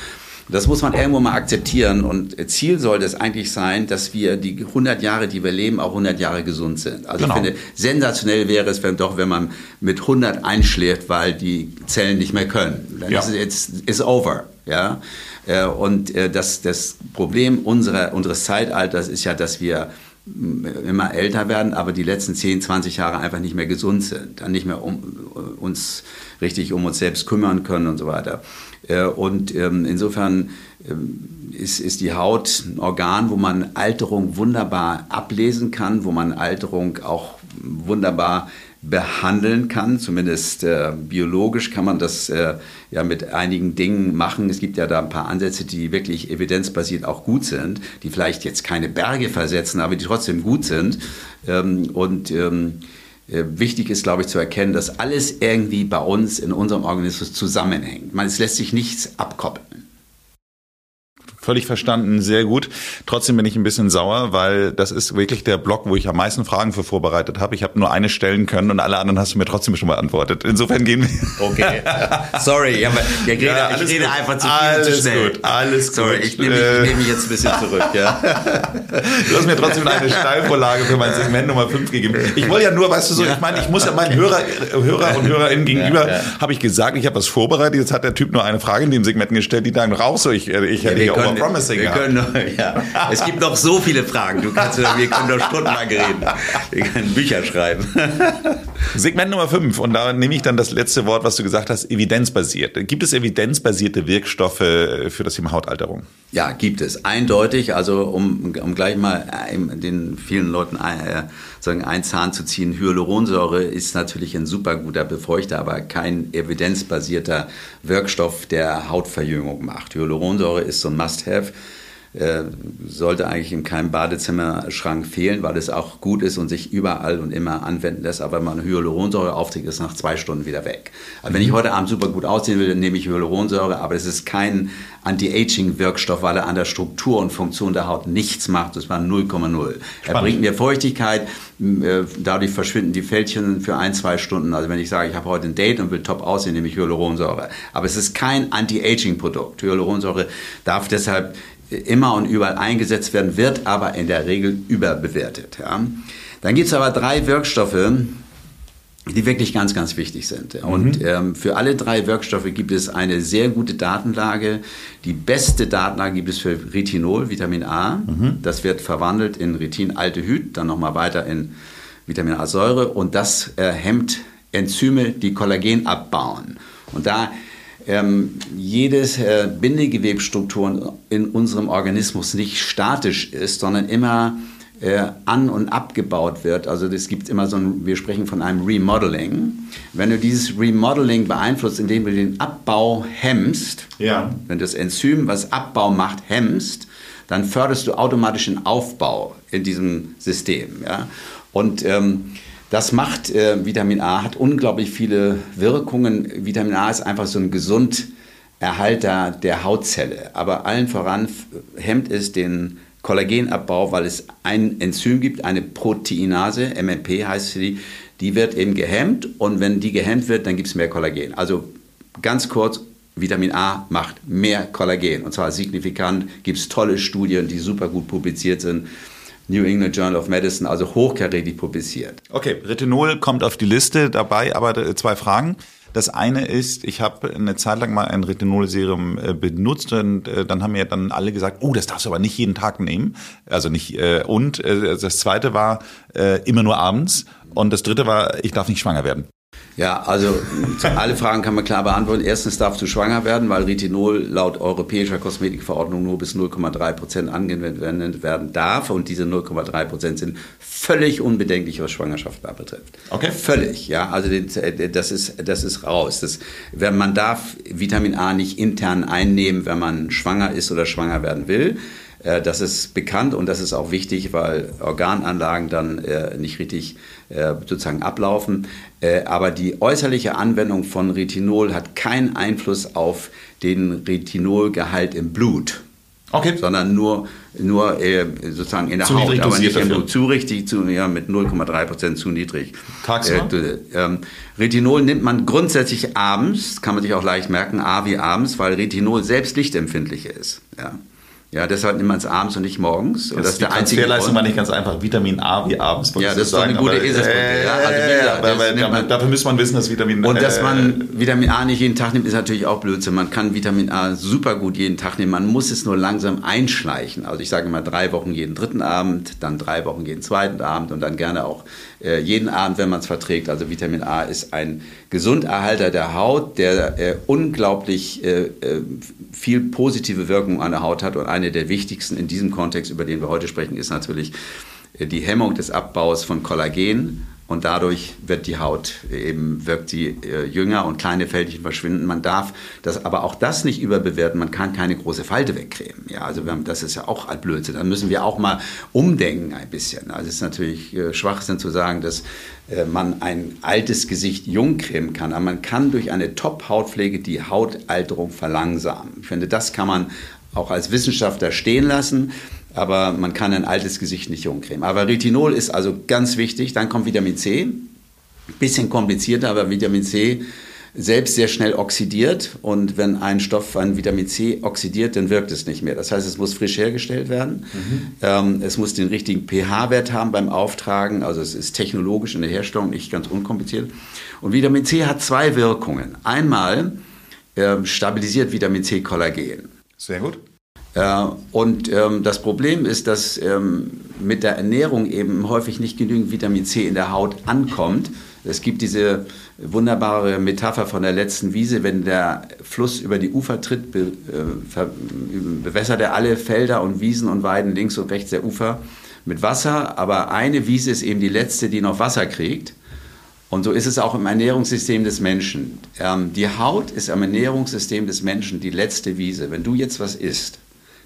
Speaker 1: Das muss man irgendwo mal akzeptieren und Ziel sollte es eigentlich sein, dass wir die 100 Jahre, die wir leben, auch 100 Jahre gesund sind. Also genau. ich finde, sensationell wäre es, wenn doch, wenn man mit 100 einschläft, weil die Zellen nicht mehr können. Dann ja. ist es jetzt is over, ja. Äh, und äh, das, das Problem unserer, unseres Zeitalters ist ja, dass wir immer älter werden, aber die letzten 10, 20 Jahre einfach nicht mehr gesund sind, dann nicht mehr um, uns richtig um uns selbst kümmern können und so weiter. Äh, und ähm, insofern ähm, ist, ist die Haut ein Organ, wo man Alterung wunderbar ablesen kann, wo man Alterung auch wunderbar behandeln kann. Zumindest äh, biologisch kann man das äh, ja mit einigen Dingen machen. Es gibt ja da ein paar Ansätze, die wirklich evidenzbasiert auch gut sind, die vielleicht jetzt keine Berge versetzen, aber die trotzdem gut sind. Ähm, und ähm, äh, wichtig ist, glaube ich, zu erkennen, dass alles irgendwie bei uns in unserem Organismus zusammenhängt. Man, es lässt sich nichts abkoppeln.
Speaker 3: Völlig verstanden, sehr gut. Trotzdem bin ich ein bisschen sauer, weil das ist wirklich der Block, wo ich am meisten Fragen für vorbereitet habe. Ich habe nur eine stellen können und alle anderen hast du mir trotzdem schon beantwortet. Insofern gehen wir.
Speaker 1: Okay. Sorry, aber ja, rede, ja, ich rede gut. einfach zu viel alles zu schnell.
Speaker 3: Gut, alles gut. Sorry,
Speaker 1: ich nehme, ich nehme mich jetzt ein bisschen zurück. Ja.
Speaker 3: Du hast mir trotzdem eine Steilvorlage für mein Segment Nummer 5 gegeben. Ich wollte ja nur, weißt du so, ich meine, ich muss ja meinen Hörer, Hörer und Hörerinnen gegenüber, ja, ja. habe ich gesagt, ich habe was vorbereitet. Jetzt hat der Typ nur eine Frage in dem Segment gestellt, die dann raus. So, ich, ich hätte ja,
Speaker 1: können, promising wir können noch, ja. Es gibt noch so viele Fragen. Du kannst, wir können noch stundenlang reden. Wir können Bücher schreiben.
Speaker 3: Segment Nummer 5. Und da nehme ich dann das letzte Wort, was du gesagt hast, evidenzbasiert. Gibt es evidenzbasierte Wirkstoffe für das Thema Hautalterung?
Speaker 1: Ja, gibt es. Eindeutig. Also um, um gleich mal den vielen Leuten äh, sagen, einen Zahn zu ziehen. Hyaluronsäure ist natürlich ein super guter Befeuchter, aber kein evidenzbasierter Wirkstoff, der Hautverjüngung macht. Hyaluronsäure ist so ein have Äh, sollte eigentlich in keinem Badezimmerschrank fehlen, weil es auch gut ist und sich überall und immer anwenden lässt. Aber wenn man Hyaluronsäure aufträgt, ist nach zwei Stunden wieder weg. Also wenn ich heute Abend super gut aussehen will, dann nehme ich Hyaluronsäure, aber es ist kein Anti-Aging-Wirkstoff, weil er an der Struktur und Funktion der Haut nichts macht. Das war 0,0. Er bringt mir Feuchtigkeit, äh, dadurch verschwinden die Fältchen für ein, zwei Stunden. Also wenn ich sage, ich habe heute ein Date und will top aussehen, nehme ich Hyaluronsäure. Aber es ist kein Anti-Aging-Produkt. Hyaluronsäure darf deshalb immer und überall eingesetzt werden, wird aber in der Regel überbewertet. Ja. Dann gibt es aber drei Wirkstoffe, die wirklich ganz, ganz wichtig sind. Und mhm. ähm, für alle drei Wirkstoffe gibt es eine sehr gute Datenlage. Die beste Datenlage gibt es für Retinol, Vitamin A. Mhm. Das wird verwandelt in Retinaldehyd, dann nochmal weiter in Vitamin A-Säure und das äh, hemmt Enzyme, die Kollagen abbauen. Und da ähm, jedes äh, Bindegewebstruktur in unserem Organismus nicht statisch ist, sondern immer äh, an- und abgebaut wird. Also es gibt immer so ein, wir sprechen von einem Remodeling. Wenn du dieses Remodeling beeinflusst, indem du den Abbau hemmst, ja. wenn das Enzym, was Abbau macht, hemmst, dann förderst du automatisch den Aufbau in diesem System. Ja? Und ähm, das macht äh, Vitamin A, hat unglaublich viele Wirkungen. Vitamin A ist einfach so ein Gesunderhalter der Hautzelle. Aber allen voran hemmt es den Kollagenabbau, weil es ein Enzym gibt, eine Proteinase, MMP heißt sie, die wird eben gehemmt und wenn die gehemmt wird, dann gibt es mehr Kollagen. Also ganz kurz, Vitamin A macht mehr Kollagen und zwar signifikant, gibt es tolle Studien, die super gut publiziert sind. New England Journal of Medicine, also hochkarätig publiziert.
Speaker 3: Okay, Retinol kommt auf die Liste dabei, aber zwei Fragen. Das eine ist, ich habe eine Zeit lang mal ein Retinolserum äh, benutzt und äh, dann haben mir dann alle gesagt, oh, das darfst du aber nicht jeden Tag nehmen. Also nicht äh, und das zweite war immer nur abends und das dritte war, ich darf nicht schwanger werden.
Speaker 1: Ja, also alle Fragen kann man klar beantworten. Erstens darfst du schwanger werden, weil Retinol laut europäischer Kosmetikverordnung nur bis 0,3 Prozent angewendet werden darf. Und diese 0,3 Prozent sind völlig unbedenklich, was Schwangerschaft betrifft. Okay. Völlig, ja. Also das ist, das ist raus. Das, man darf Vitamin A nicht intern einnehmen, wenn man schwanger ist oder schwanger werden will. Äh, das ist bekannt und das ist auch wichtig, weil Organanlagen dann äh, nicht richtig äh, sozusagen ablaufen. Aber die äußerliche Anwendung von Retinol hat keinen Einfluss auf den Retinolgehalt im Blut. Okay. Sondern nur, nur sozusagen in der zu Haut, aber nicht im Blut. Zu richtig, zu, ja, mit 0,3 Prozent zu niedrig. Tagsüber? Äh, ähm, Retinol nimmt man grundsätzlich abends, kann man sich auch leicht merken, A wie abends, weil Retinol selbst lichtempfindlich ist. Ja. Ja, deshalb nimmt man es abends und nicht morgens.
Speaker 3: Das, das ist der einzige Transferleistung war nicht ganz einfach. Vitamin A wie abends.
Speaker 1: Ja, das ist doch eine gute Eselsbrücke. Äh, ja,
Speaker 3: also gesagt, aber, dafür muss man wissen, dass Vitamin
Speaker 1: A. Und dass man äh, Vitamin A nicht jeden Tag nimmt, ist natürlich auch Blödsinn. Man kann Vitamin A super gut jeden Tag nehmen. Man muss es nur langsam einschleichen. Also ich sage mal drei Wochen jeden dritten Abend, dann drei Wochen jeden zweiten Abend und dann gerne auch äh, jeden Abend, wenn man es verträgt. Also Vitamin A ist ein Gesunderhalter der Haut, der äh, unglaublich äh, äh, viel positive Wirkung an der Haut hat. Und eine der wichtigsten in diesem Kontext, über den wir heute sprechen, ist natürlich äh, die Hemmung des Abbaus von Kollagen und dadurch wird die Haut eben, wirkt sie äh, jünger und kleine Fältchen verschwinden. Man darf das, aber auch das nicht überbewerten. Man kann keine große Falte wegcremen. Ja, also haben, das ist ja auch ein Blödsinn. Dann müssen wir auch mal umdenken ein bisschen. Also es ist natürlich äh, Schwachsinn zu sagen, dass äh, man ein altes Gesicht jung cremen kann. Aber man kann durch eine Top-Hautpflege die Hautalterung verlangsamen. Ich finde, das kann man auch als Wissenschaftler stehen lassen aber man kann ein altes Gesicht nicht umcremen. Aber Retinol ist also ganz wichtig. Dann kommt Vitamin C. Bisschen komplizierter, aber Vitamin C selbst sehr schnell oxidiert und wenn ein Stoff an Vitamin C oxidiert, dann wirkt es nicht mehr. Das heißt, es muss frisch hergestellt werden. Mhm. Ähm, es muss den richtigen pH-Wert haben beim Auftragen. Also es ist technologisch in der Herstellung nicht ganz unkompliziert. Und Vitamin C hat zwei Wirkungen. Einmal ähm, stabilisiert Vitamin C Kollagen.
Speaker 3: Sehr gut.
Speaker 1: Äh, und ähm, das Problem ist, dass ähm, mit der Ernährung eben häufig nicht genügend Vitamin C in der Haut ankommt. Es gibt diese wunderbare Metapher von der letzten Wiese, wenn der Fluss über die Ufer tritt, äh, bewässert er alle Felder und Wiesen und Weiden links und rechts der Ufer mit Wasser, aber eine Wiese ist eben die letzte, die noch Wasser kriegt. Und so ist es auch im Ernährungssystem des Menschen. Ähm, die Haut ist am Ernährungssystem des Menschen die letzte Wiese. Wenn du jetzt was isst,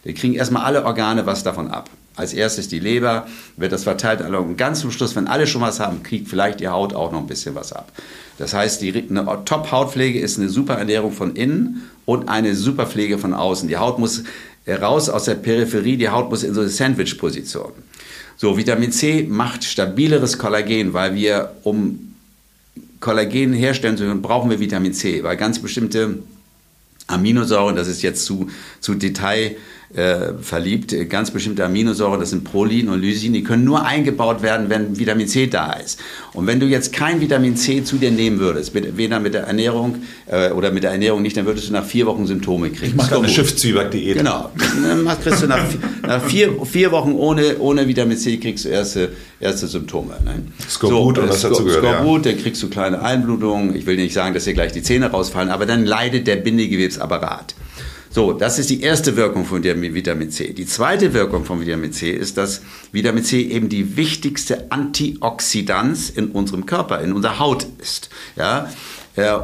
Speaker 1: wir kriegen erstmal alle Organe was davon ab. Als erstes die Leber, wird das verteilt. Und ganz zum Schluss, wenn alle schon was haben, kriegt vielleicht die Haut auch noch ein bisschen was ab. Das heißt, die, eine Top-Hautpflege ist eine super Ernährung von innen und eine super Pflege von außen. Die Haut muss raus aus der Peripherie, die Haut muss in so eine Sandwich-Position. So, Vitamin C macht stabileres Kollagen, weil wir, um Kollagen herstellen zu können, brauchen wir Vitamin C, weil ganz bestimmte Aminosäuren, das ist jetzt zu, zu Detail äh, verliebt. Ganz bestimmte Aminosäuren, das sind Prolin und Lysin, die können nur eingebaut werden, wenn Vitamin C da ist. Und wenn du jetzt kein Vitamin C zu dir nehmen würdest, mit, weder mit der Ernährung äh, oder mit der Ernährung nicht, dann würdest du nach vier Wochen Symptome kriegen.
Speaker 3: Ich mache eine Schiffszwieback-Diät.
Speaker 1: Genau. Dann kriegst du nach, nach vier, vier Wochen ohne, ohne Vitamin C kriegst du erste, erste Symptome. Ne?
Speaker 3: Skorbut so, und was dazu gehört.
Speaker 1: Skorbut, ja. dann kriegst du kleine Einblutungen. Ich will nicht sagen, dass dir gleich die Zähne rausfallen, aber dann leidet der Bindegewebsapparat. So, das ist die erste Wirkung von Vitamin C. Die zweite Wirkung von Vitamin C ist, dass Vitamin C eben die wichtigste Antioxidanz in unserem Körper, in unserer Haut ist. Ja?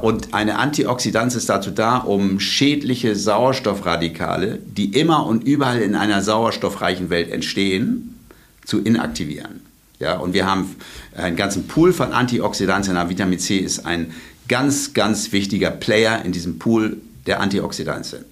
Speaker 1: Und eine Antioxidanz ist dazu da, um schädliche Sauerstoffradikale, die immer und überall in einer sauerstoffreichen Welt entstehen, zu inaktivieren. Ja, und wir haben einen ganzen Pool von Antioxidantien. Vitamin C ist ein ganz, ganz wichtiger Player in diesem Pool der Antioxidantien.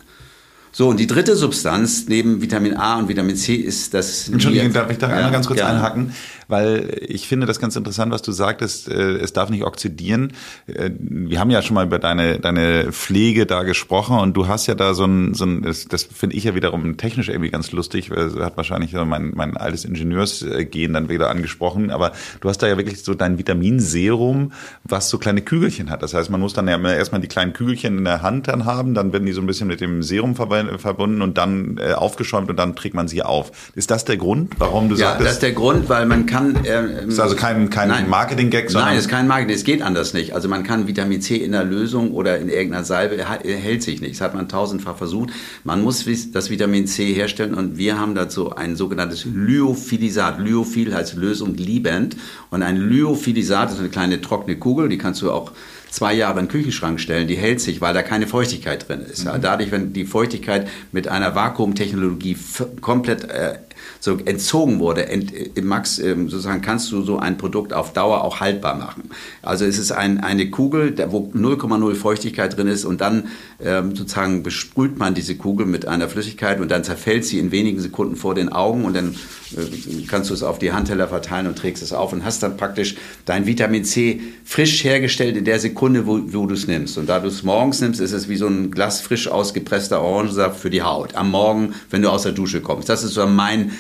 Speaker 1: So, und die dritte Substanz neben Vitamin A und Vitamin C ist das.
Speaker 3: Entschuldigung, darf ich da ja, einmal ganz kurz gerne. einhaken? Weil ich finde das ganz interessant, was du sagtest, äh, es darf nicht oxidieren. Äh, wir haben ja schon mal über deine, deine Pflege da gesprochen und du hast ja da so ein, so ein das, das finde ich ja wiederum technisch irgendwie ganz lustig, weil hat wahrscheinlich mein, mein altes Ingenieursgehen dann wieder angesprochen, aber du hast da ja wirklich so dein Vitaminserum, was so kleine Kügelchen hat. Das heißt, man muss dann ja erstmal die kleinen Kügelchen in der Hand dann haben, dann werden die so ein bisschen mit dem Serum verbunden und dann äh, aufgeschäumt und dann trägt man sie auf. Ist das der Grund, warum du
Speaker 1: ja,
Speaker 3: sagst?
Speaker 1: Ja, das ist der Grund, weil man kann.
Speaker 3: Äh, ist also kein, kein Marketing-Gag,
Speaker 1: sondern. Nein, es ist kein Marketing, es geht anders nicht. Also man kann Vitamin C in der Lösung oder in irgendeiner Salbe, hält sich nicht. Das hat man tausendfach versucht. Man muss das Vitamin C herstellen und wir haben dazu ein sogenanntes Lyophilisat. Lyophil heißt Lösung liebend. Und ein Lyophilisat ist eine kleine trockene Kugel, die kannst du auch zwei Jahre in den Küchenschrank stellen, die hält sich, weil da keine Feuchtigkeit drin ist. Mhm. Dadurch, wenn die Feuchtigkeit mit einer Vakuumtechnologie komplett äh, so entzogen wurde, ent, äh, Max, ähm, sozusagen kannst du so ein Produkt auf Dauer auch haltbar machen. Also es ist ein, eine Kugel, wo 0,0 Feuchtigkeit drin ist und dann ähm, sozusagen besprüht man diese Kugel mit einer Flüssigkeit und dann zerfällt sie in wenigen Sekunden vor den Augen und dann äh, kannst du es auf die Handteller verteilen und trägst es auf und hast dann praktisch dein Vitamin C frisch hergestellt in der Sekunde, wo, wo du es nimmst. Und da du es morgens nimmst, ist es wie so ein Glas frisch ausgepresster Orangensaft für die Haut. Am Morgen, wenn du aus der Dusche kommst. Das ist so mein,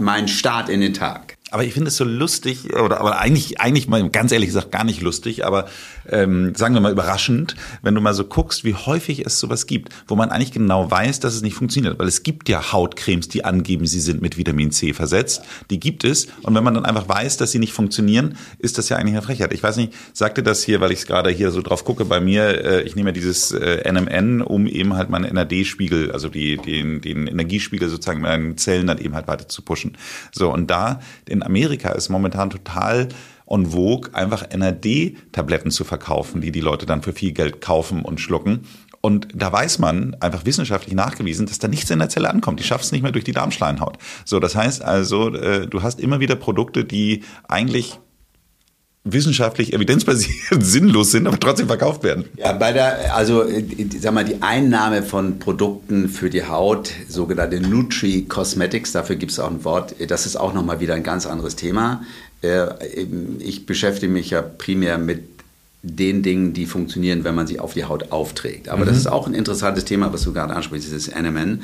Speaker 1: mein Start in den Tag.
Speaker 3: Aber ich finde es so lustig, oder aber eigentlich, eigentlich mal ganz ehrlich gesagt gar nicht lustig, aber ähm, sagen wir mal überraschend, wenn du mal so guckst, wie häufig es sowas gibt, wo man eigentlich genau weiß, dass es nicht funktioniert. Weil es gibt ja Hautcremes, die angeben, sie sind mit Vitamin C versetzt. Die gibt es. Und wenn man dann einfach weiß, dass sie nicht funktionieren, ist das ja eigentlich eine Frechheit. Ich weiß nicht, sagte das hier, weil ich es gerade hier so drauf gucke, bei mir, äh, ich nehme ja dieses äh, NMN, um eben halt meinen NAD-Spiegel, also die, den, den Energiespiegel sozusagen meinen Zellen dann eben halt weiter zu pushen. So, und da in Amerika ist momentan total en vogue, einfach NAD-Tabletten zu verkaufen, die die Leute dann für viel Geld kaufen und schlucken. Und da weiß man, einfach wissenschaftlich nachgewiesen, dass da nichts in der Zelle ankommt. Die schafft es nicht mehr durch die Darmschleimhaut. So, das heißt also, äh, du hast immer wieder Produkte, die eigentlich wissenschaftlich evidenzbasiert sinnlos sind, aber trotzdem verkauft werden.
Speaker 1: Ja, bei der, also sag mal, die Einnahme von Produkten für die Haut, sogenannte Nutri-Cosmetics, dafür gibt es auch ein Wort, das ist auch nochmal wieder ein ganz anderes Thema. Äh, ich beschäftige mich ja primär mit den Dingen, die funktionieren, wenn man sie auf die Haut aufträgt. Aber mhm. das ist auch ein interessantes Thema, was du gerade ansprichst, dieses NMN.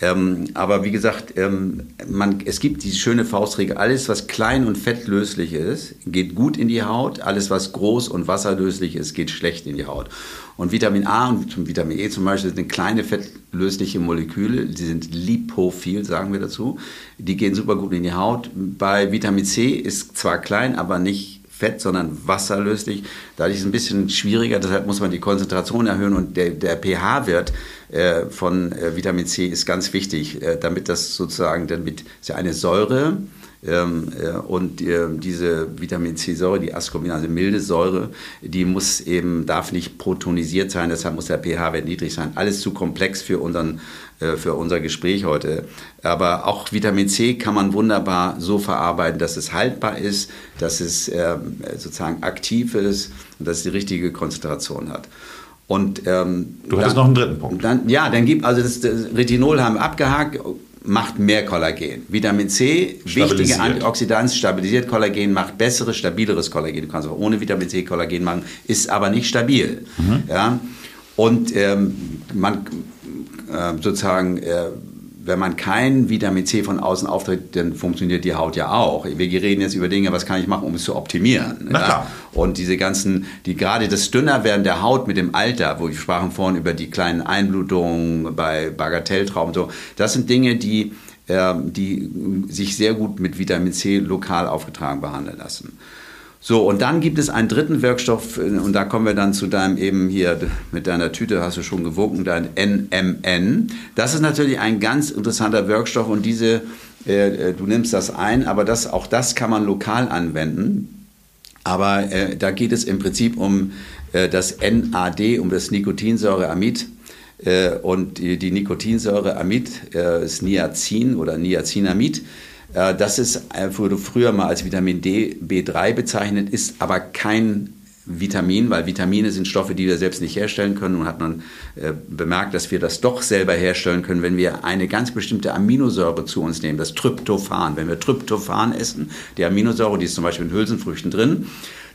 Speaker 1: Ähm, aber wie gesagt, ähm, man, es gibt diese schöne Faustregel, alles was klein und fettlöslich ist, geht gut in die Haut, alles was groß und wasserlöslich ist, geht schlecht in die Haut. Und Vitamin A und Vitamin E zum Beispiel sind kleine fettlösliche Moleküle, die sind lipophil, sagen wir dazu, die gehen super gut in die Haut. Bei Vitamin C ist zwar klein, aber nicht Fett, sondern wasserlöslich. Dadurch ist es ein bisschen schwieriger, deshalb muss man die Konzentration erhöhen und der, der pH-Wert äh, von äh, Vitamin C ist ganz wichtig, äh, damit das sozusagen, damit ist ja eine Säure, ähm, äh, und äh, diese Vitamin C-Säure, die Ascorbin, also milde Säure, die muss eben, darf nicht protonisiert sein, deshalb muss der pH-Wert niedrig sein. Alles zu komplex für, unseren, äh, für unser Gespräch heute. Aber auch Vitamin C kann man wunderbar so verarbeiten, dass es haltbar ist, dass es ähm, sozusagen aktiv ist und dass es die richtige Konzentration hat. Und, ähm,
Speaker 3: du hattest dann, noch einen dritten Punkt.
Speaker 1: Dann, ja, dann gibt also das, das Retinol haben wir abgehakt macht mehr Kollagen. Vitamin C, wichtige Antioxidanz, stabilisiert Kollagen, macht besseres, stabileres Kollagen. Du kannst auch ohne Vitamin C Kollagen machen, ist aber nicht stabil. Mhm. Ja? Und ähm, man äh, sozusagen, äh, wenn man kein Vitamin C von außen auftritt, dann funktioniert die Haut ja auch. Wir reden jetzt über Dinge, was kann ich machen, um es zu optimieren.
Speaker 3: Klar.
Speaker 1: Und diese ganzen, die gerade das Dünnerwerden der Haut mit dem Alter, wo wir sprachen vorhin über die kleinen Einblutungen bei Bagatelltrauben, so, das sind Dinge, die, äh, die sich sehr gut mit Vitamin C lokal aufgetragen behandeln lassen. So, und dann gibt es einen dritten Wirkstoff, und da kommen wir dann zu deinem eben hier mit deiner Tüte, hast du schon gewunken, dein NMN. Das ist natürlich ein ganz interessanter Wirkstoff und diese, äh, du nimmst das ein, aber das, auch das kann man lokal anwenden. Aber äh, da geht es im Prinzip um äh, das NAD, um das Nikotinsäureamid. Äh, und die, die Nikotinsäureamid äh, ist Niacin oder Niacinamid. Äh, das ist, äh, wurde früher mal als Vitamin D, B3 bezeichnet, ist aber kein Vitamin, weil Vitamine sind Stoffe, die wir selbst nicht herstellen können. Und hat man äh, bemerkt, dass wir das doch selber herstellen können, wenn wir eine ganz bestimmte Aminosäure zu uns nehmen, das Tryptophan. Wenn wir Tryptophan essen, die Aminosäure, die ist zum Beispiel in Hülsenfrüchten drin,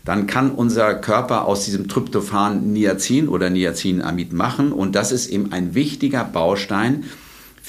Speaker 1: dann kann unser Körper aus diesem Tryptophan Niacin oder Niacinamid machen. Und das ist eben ein wichtiger Baustein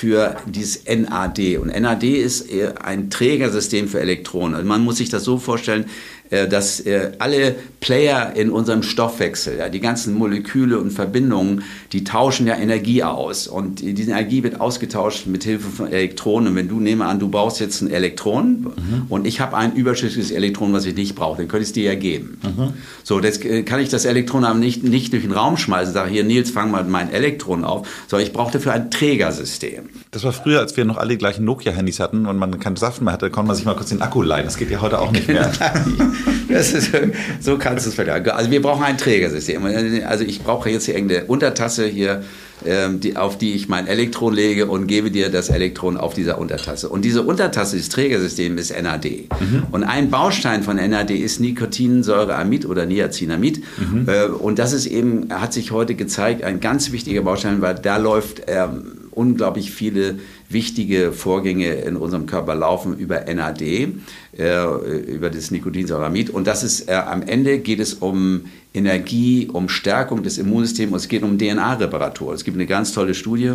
Speaker 1: für dieses NAD. Und NAD ist ein Trägersystem für Elektronen. Also man muss sich das so vorstellen, äh, dass äh, alle Player in unserem Stoffwechsel, ja, die ganzen Moleküle und Verbindungen, die tauschen ja Energie aus. Und diese Energie wird ausgetauscht mit Hilfe von Elektronen. Und wenn du, nehme an, du brauchst jetzt ein Elektron mhm. und ich habe ein überschüssiges Elektron, was ich nicht brauche, dann könnte ich es dir ja geben. Mhm. So, jetzt äh, kann ich das Elektron aber nicht, nicht durch den Raum schmeißen, sage hier, Nils, fang mal mein Elektron auf, sondern ich brauche dafür ein Trägersystem.
Speaker 3: Das war früher, als wir noch alle die gleichen Nokia-Handys hatten und man keinen Saft mehr hatte, konnte man sich mal kurz den Akku leihen. Das geht ja heute auch nicht mehr.
Speaker 1: Ist, so kannst du es vergleichen. Also wir brauchen ein Trägersystem. Also ich brauche jetzt hier irgendeine Untertasse hier, ähm, die, auf die ich mein Elektron lege und gebe dir das Elektron auf dieser Untertasse. Und diese Untertasse, dieses Trägersystem ist NAD. Mhm. Und ein Baustein von NAD ist Nikotinsäureamid oder Niacinamid. Mhm. Äh, und das ist eben, hat sich heute gezeigt, ein ganz wichtiger Baustein, weil da läuft ähm, unglaublich viele wichtige Vorgänge in unserem Körper laufen über NAD, über das Nikotinsäuramid. Und das ist, äh, am Ende geht es um Energie, um Stärkung des Immunsystems und es geht um DNA-Reparatur. Es gibt eine ganz tolle Studie,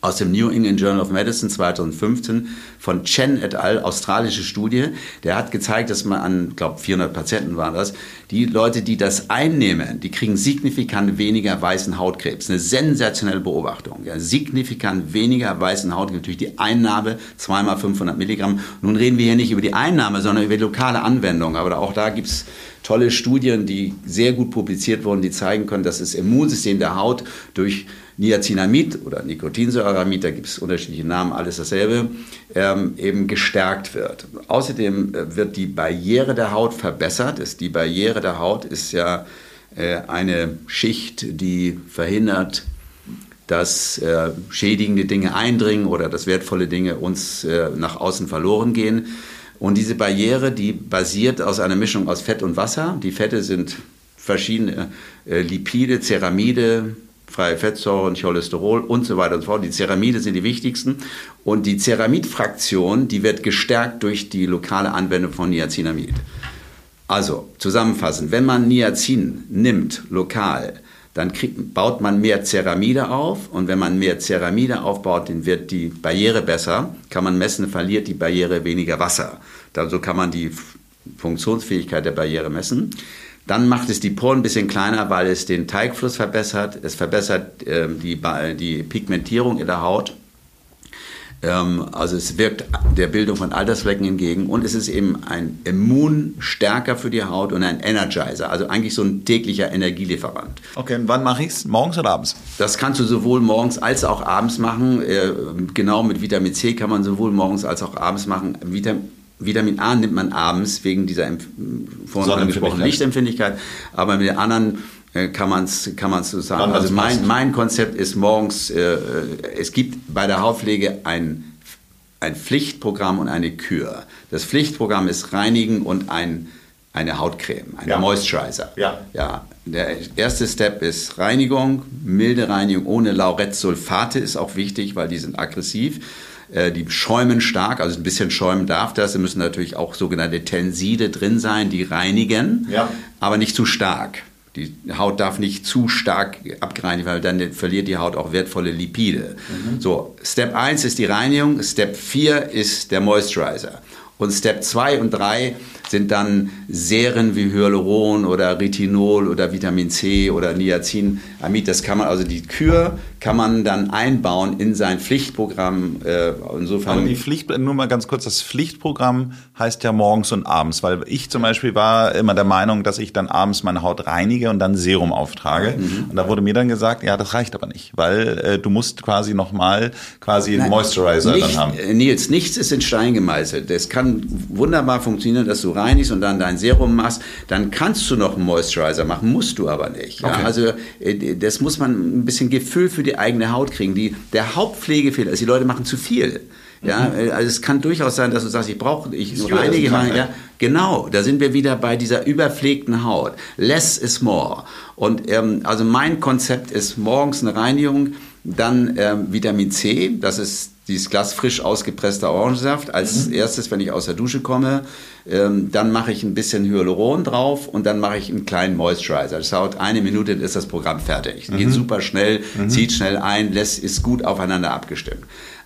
Speaker 1: aus dem New England Journal of Medicine 2015 von Chen et al., australische Studie. Der hat gezeigt, dass man an, glaube 400 Patienten waren das, die Leute, die das einnehmen, die kriegen signifikant weniger weißen Hautkrebs. Eine sensationelle Beobachtung. Ja, signifikant weniger weißen Hautkrebs durch die Einnahme, zweimal 500 Milligramm. Nun reden wir hier nicht über die Einnahme, sondern über die lokale Anwendung. Aber auch da gibt's tolle Studien, die sehr gut publiziert wurden, die zeigen können, dass das Immunsystem der Haut durch Niacinamid oder Nikotinsäuramid, da gibt es unterschiedliche Namen, alles dasselbe, ähm, eben gestärkt wird. Außerdem äh, wird die Barriere der Haut verbessert. Ist die Barriere der Haut ist ja äh, eine Schicht, die verhindert, dass äh, schädigende Dinge eindringen oder dass wertvolle Dinge uns äh, nach außen verloren gehen. Und diese Barriere, die basiert aus einer Mischung aus Fett und Wasser. Die Fette sind verschiedene äh, Lipide, Ceramide, freie Fettsäuren, Cholesterol und so weiter und so fort. Die Ceramide sind die wichtigsten. Und die Ceramidfraktion, die wird gestärkt durch die lokale Anwendung von Niacinamid. Also zusammenfassend, wenn man Niacin nimmt, lokal, dann kriegt, baut man mehr Ceramide auf und wenn man mehr Ceramide aufbaut, dann wird die Barriere besser, kann man messen, verliert die Barriere weniger Wasser. so kann man die Funktionsfähigkeit der Barriere messen. Dann macht es die Poren ein bisschen kleiner, weil es den Teigfluss verbessert. Es verbessert äh, die, die Pigmentierung in der Haut. Ähm, also es wirkt der Bildung von Altersflecken entgegen und es ist eben ein Immunstärker für die Haut und ein Energizer, also eigentlich so ein täglicher Energielieferant.
Speaker 3: Okay, und wann mache ich es? Morgens oder abends?
Speaker 1: Das kannst du sowohl morgens als auch abends machen. Äh, genau mit Vitamin C kann man sowohl morgens als auch abends machen. Vitamin Vitamin A nimmt man abends wegen dieser vorhin angesprochenen Lichtempfindlichkeit, aber mit den anderen äh, kann man es kann man's so sagen. Also mein, mein Konzept ist morgens, äh, es gibt bei der Hautpflege ein, ein Pflichtprogramm und eine Kür. Das Pflichtprogramm ist Reinigen und ein, eine Hautcreme, ein ja. Moisturizer. Ja. ja. Der erste Step ist Reinigung, milde Reinigung ohne Lauretsulfate ist auch wichtig, weil die sind aggressiv. Äh, die schäumen stark, also ein bisschen schäumen darf das. Es müssen natürlich auch sogenannte Tenside drin sein, die reinigen, ja. aber nicht zu stark. Die Haut darf nicht zu stark abgereinigt, weil dann verliert die Haut auch wertvolle Lipide. Mhm. So, Step 1 ist die Reinigung, Step 4 ist der Moisturizer. Und Step 2 und 3 sind dann Serien wie Hyaluron oder Retinol oder Vitamin C oder Niacinamid. Das kann man, also die Kür kann man dann einbauen in sein Pflichtprogramm.
Speaker 3: Äh, insofern. Aber die Pflicht, nur mal ganz kurz, das Pflichtprogramm heißt ja morgens und abends, weil ich zum Beispiel war immer der Meinung, dass ich dann abends meine Haut reinige und dann Serum auftrage. Mhm. Und da wurde mir dann gesagt, ja, das reicht aber nicht, weil äh, du musst quasi nochmal quasi einen Moisturizer
Speaker 1: nicht,
Speaker 3: dann haben.
Speaker 1: Äh, Nils, nichts ist in Stein gemeißelt. Es kann wunderbar funktionieren, dass du reinigst und dann dein Serum machst. Dann kannst du noch einen Moisturizer machen, musst du aber nicht. Okay. Ja? Also äh, das muss man ein bisschen Gefühl für die eigene Haut kriegen. Die, der Hauptpflegefehler ist, die Leute machen zu viel. Ja, mhm. also es kann durchaus sein, dass du sagst, ich brauche, ich reinige mal, ja, genau, da sind wir wieder bei dieser überpflegten Haut. Less is more. Und ähm, also mein Konzept ist morgens eine Reinigung, dann ähm, Vitamin C, das ist dieses Glas frisch ausgepresster Orangensaft als mhm. erstes, wenn ich aus der Dusche komme. Ähm, dann mache ich ein bisschen Hyaluron drauf und dann mache ich einen kleinen Moisturizer. Das dauert eine Minute, dann ist das Programm fertig. Mhm. Geht super schnell, mhm. zieht schnell ein, lässt, ist gut aufeinander abgestimmt.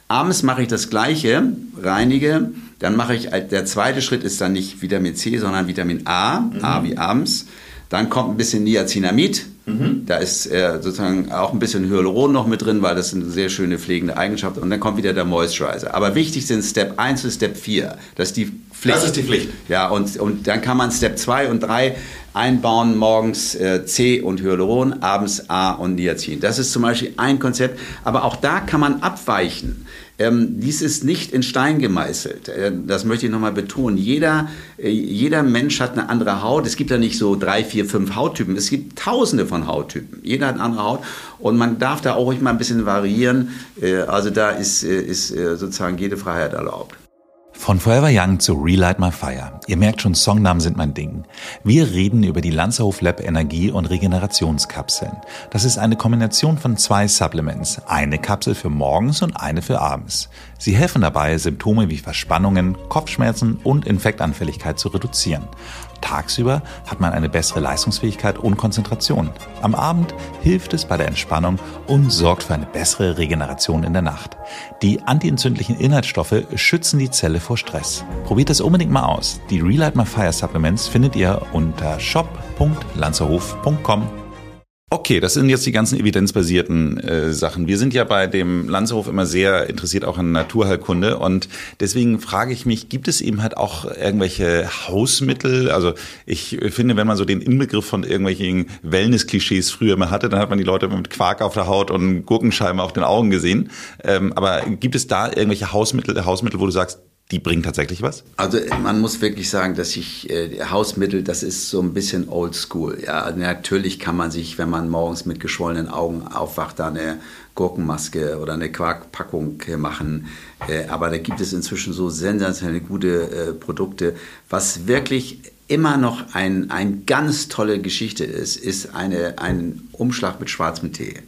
Speaker 1: Abends mache ich das Gleiche, reinige. Dann mache ich, der zweite Schritt ist dann nicht Vitamin C, sondern Vitamin A, A mhm. wie abends. Dann kommt ein bisschen Niacinamid. Mhm. Da ist äh, sozusagen auch ein bisschen Hyaluron noch mit drin, weil das eine sehr schöne pflegende Eigenschaft Und dann kommt wieder der Moisturizer. Aber wichtig sind Step 1 und Step 4. Das ist die Pflicht.
Speaker 3: Das ist die Pflicht.
Speaker 1: Ja, und, und dann kann man Step 2 und 3 einbauen, morgens äh, C und Hyaluron, abends A und Niacin. Das ist zum Beispiel ein Konzept. Aber auch da kann man abweichen. Ähm, dies ist nicht in Stein gemeißelt. Äh, das möchte ich nochmal betonen. Jeder, äh, jeder Mensch hat eine andere Haut. Es gibt ja nicht so drei, vier, fünf Hauttypen. Es gibt tausende von Hauttypen. Jeder hat eine andere Haut. Und man darf da auch ruhig mal ein bisschen variieren. Äh, also da ist, äh, ist äh, sozusagen jede Freiheit erlaubt.
Speaker 3: Von Forever Young zu Relight My Fire. Ihr merkt schon, Songnamen sind mein Ding. Wir reden über die Lanzerhof Lab Energie- und Regenerationskapseln. Das ist eine Kombination von zwei Supplements. Eine Kapsel für morgens und eine für abends. Sie helfen dabei, Symptome wie Verspannungen, Kopfschmerzen und Infektanfälligkeit zu reduzieren. Tagsüber hat man eine bessere Leistungsfähigkeit und Konzentration. Am Abend hilft es bei der Entspannung und sorgt für eine bessere Regeneration in der Nacht. Die antientzündlichen Inhaltsstoffe schützen die Zelle vor Stress. Probiert es unbedingt mal aus. Die Relight My Fire Supplements findet ihr unter shop.lanzerhof.com Okay, das sind jetzt die ganzen evidenzbasierten äh, Sachen. Wir sind ja bei dem Lanzerhof immer sehr interessiert auch an Naturheilkunde und deswegen frage ich mich, gibt es eben halt auch irgendwelche Hausmittel? Also ich finde, wenn man so den Inbegriff von irgendwelchen Wellness-Klischees früher mal hatte, dann hat man die Leute mit Quark auf der Haut und Gurkenscheiben auf den Augen gesehen. Ähm, aber gibt es da irgendwelche Hausmittel, Hausmittel, wo du sagst, die bringen tatsächlich was?
Speaker 1: Also man muss wirklich sagen, dass ich äh, Hausmittel, das ist so ein bisschen old school. Ja, natürlich kann man sich, wenn man morgens mit geschwollenen Augen aufwacht, da eine Gurkenmaske oder eine Quarkpackung machen. Äh, aber da gibt es inzwischen so sensationell gute äh, Produkte. Was wirklich immer noch ein, ein ganz tolle Geschichte ist, ist eine, ein Umschlag mit schwarzem Tee.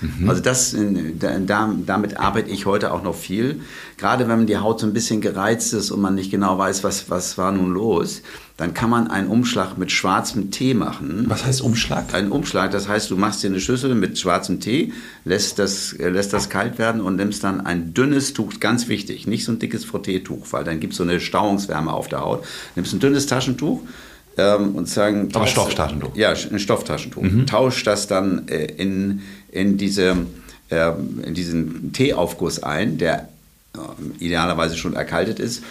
Speaker 1: Mhm. Also das, da, damit arbeite ich heute auch noch viel. Gerade wenn die Haut so ein bisschen gereizt ist und man nicht genau weiß, was, was war nun los, dann kann man einen Umschlag mit schwarzem Tee machen.
Speaker 3: Was heißt Umschlag?
Speaker 1: Ein Umschlag, das heißt, du machst dir eine Schüssel mit schwarzem Tee, lässt das, äh, lässt das kalt werden und nimmst dann ein dünnes Tuch, ganz wichtig, nicht so ein dickes Frotteetuch, weil dann gibt es so eine Stauungswärme auf der Haut. Nimmst ein dünnes Taschentuch, ähm, und sagen.
Speaker 3: Aber Stofftaschentuch.
Speaker 1: Ja, ein Stofftaschentuch. Mhm. Tausch das dann äh, in, in, diese, äh, in diesen Teeaufguss ein, der äh, idealerweise schon erkaltet ist.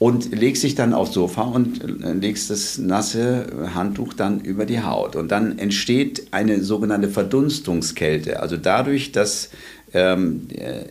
Speaker 1: Und legst dich dann aufs Sofa und äh, legst das nasse Handtuch dann über die Haut. Und dann entsteht eine sogenannte Verdunstungskälte. Also dadurch, dass ähm, äh,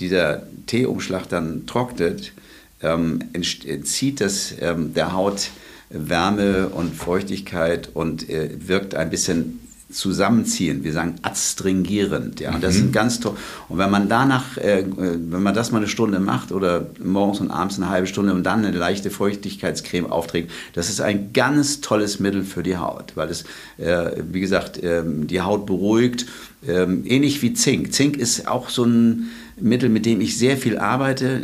Speaker 1: dieser Teeumschlag dann trocknet, ähm, entzieht das ähm, der Haut Wärme und Feuchtigkeit und äh, wirkt ein bisschen zusammenziehen. Wir sagen adstringierend. Ja, und das mhm. ist ganz toll. Und wenn man danach, äh, wenn man das mal eine Stunde macht oder morgens und abends eine halbe Stunde und dann eine leichte Feuchtigkeitscreme aufträgt, das ist ein ganz tolles Mittel für die Haut, weil es, äh, wie gesagt, äh, die Haut beruhigt. Ähm, ähnlich wie Zink. Zink ist auch so ein Mittel, mit dem ich sehr viel arbeite.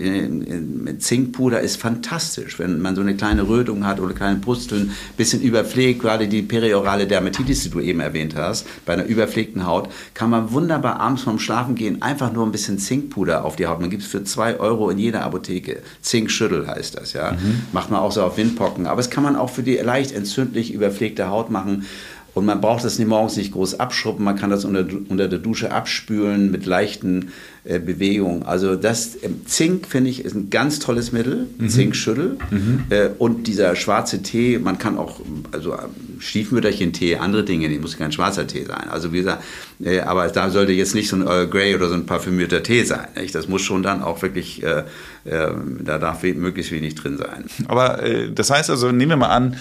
Speaker 1: Zinkpuder ist fantastisch, wenn man so eine kleine Rötung hat oder kleine Pusteln, bisschen überpflegt, gerade die periorale Dermatitis, die du eben erwähnt hast, bei einer überpflegten Haut, kann man wunderbar abends vorm Schlafengehen einfach nur ein bisschen Zinkpuder auf die Haut. Man gibt es für zwei Euro in jeder Apotheke. Zinkschüttel heißt das, ja. Mhm. Macht man auch so auf Windpocken. Aber es kann man auch für die leicht entzündlich überpflegte Haut machen. Und man braucht das nicht morgens nicht groß abschruppen, man kann das unter, unter der Dusche abspülen mit leichten äh, Bewegungen. Also das äh, Zink, finde ich, ist ein ganz tolles Mittel, mhm. Zinkschüttel. Mhm. Äh, und dieser schwarze Tee, man kann auch, also ähm, Stiefmütterchen-Tee, andere Dinge, die muss kein schwarzer Tee sein. Also wie gesagt, äh, aber da sollte jetzt nicht so ein Earl Grey oder so ein parfümierter Tee sein. Nicht? Das muss schon dann auch wirklich, äh, ähm, da darf möglichst wenig drin sein.
Speaker 3: Aber äh, das heißt also, nehmen wir mal an,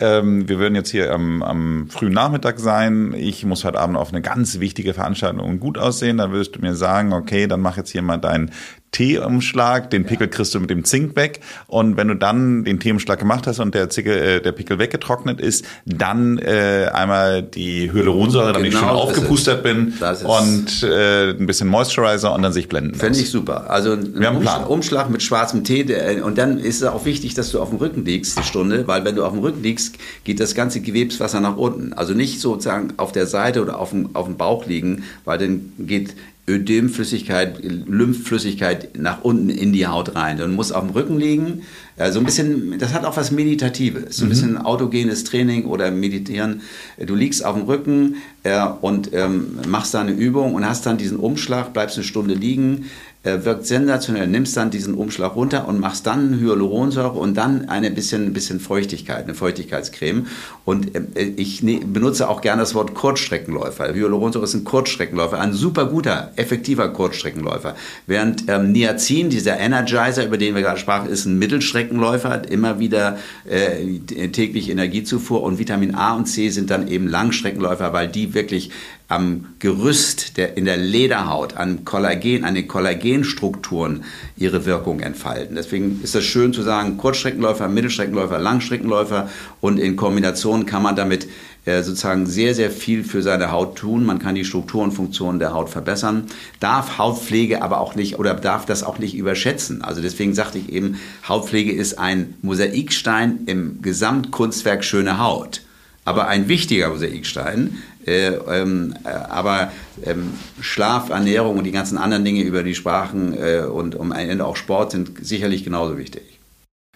Speaker 3: ähm, wir würden jetzt hier am, am frühen Nachmittag sein. Ich muss heute Abend auf eine ganz wichtige Veranstaltung und gut aussehen. Dann würdest du mir sagen, okay, dann mach jetzt hier mal dein Teeumschlag, den Pickel kriegst du mit dem Zink weg. Und wenn du dann den Teeumschlag gemacht hast und der, Zicke, äh, der Pickel weggetrocknet ist, dann äh, einmal die Hyaluronsäure, damit genau, ich schön aufgepustert bin und äh, ein bisschen Moisturizer und dann sich blenden
Speaker 1: Fände ich super. Also ein Umschlag, Umschlag, mit schwarzem Tee der, und dann ist es auch wichtig, dass du auf dem Rücken liegst, die Stunde, weil wenn du auf dem Rücken liegst, geht das ganze Gewebswasser nach unten. Also nicht sozusagen auf der Seite oder auf dem, auf dem Bauch liegen, weil dann geht Ödemflüssigkeit, Lymphflüssigkeit nach unten in die Haut rein. Dann muss auf dem Rücken liegen. So also ein bisschen, das hat auch was Meditatives, so ein mhm. bisschen autogenes Training oder Meditieren. Du liegst auf dem Rücken äh, und ähm, machst da eine Übung und hast dann diesen Umschlag, bleibst eine Stunde liegen, wirkt sensationell. Nimmst dann diesen Umschlag runter und machst dann Hyaluronsäure und dann eine bisschen, bisschen Feuchtigkeit, eine Feuchtigkeitscreme. Und äh, ich ne, benutze auch gerne das Wort Kurzstreckenläufer. Hyaluronsäure ist ein Kurzstreckenläufer, ein super guter, effektiver Kurzstreckenläufer. Während ähm, Niacin, dieser Energizer, über den wir gerade sprachen, ist ein Mittelstreckenläufer, immer wieder äh, täglich Energiezufuhr und Vitamin A und C sind dann eben Langstreckenläufer, weil die wirklich am Gerüst der, in der Lederhaut, an Kollagen, an den Kollagenstrukturen ihre Wirkung entfalten. Deswegen ist es schön zu sagen, Kurzstreckenläufer, Mittelstreckenläufer, Langstreckenläufer und in Kombination kann man damit äh, sozusagen sehr, sehr viel für seine Haut tun. Man kann die Struktur und Funktionen der Haut verbessern, darf Hautpflege aber auch nicht oder darf das auch nicht überschätzen. Also deswegen sagte ich eben, Hautpflege ist ein Mosaikstein im Gesamtkunstwerk schöne Haut aber ein wichtiger Mosaikstein. Äh, ähm, äh, aber ähm, Schlaf, Ernährung und die ganzen anderen Dinge, über die Sprachen äh, und um ein Ende auch Sport sind sicherlich genauso wichtig.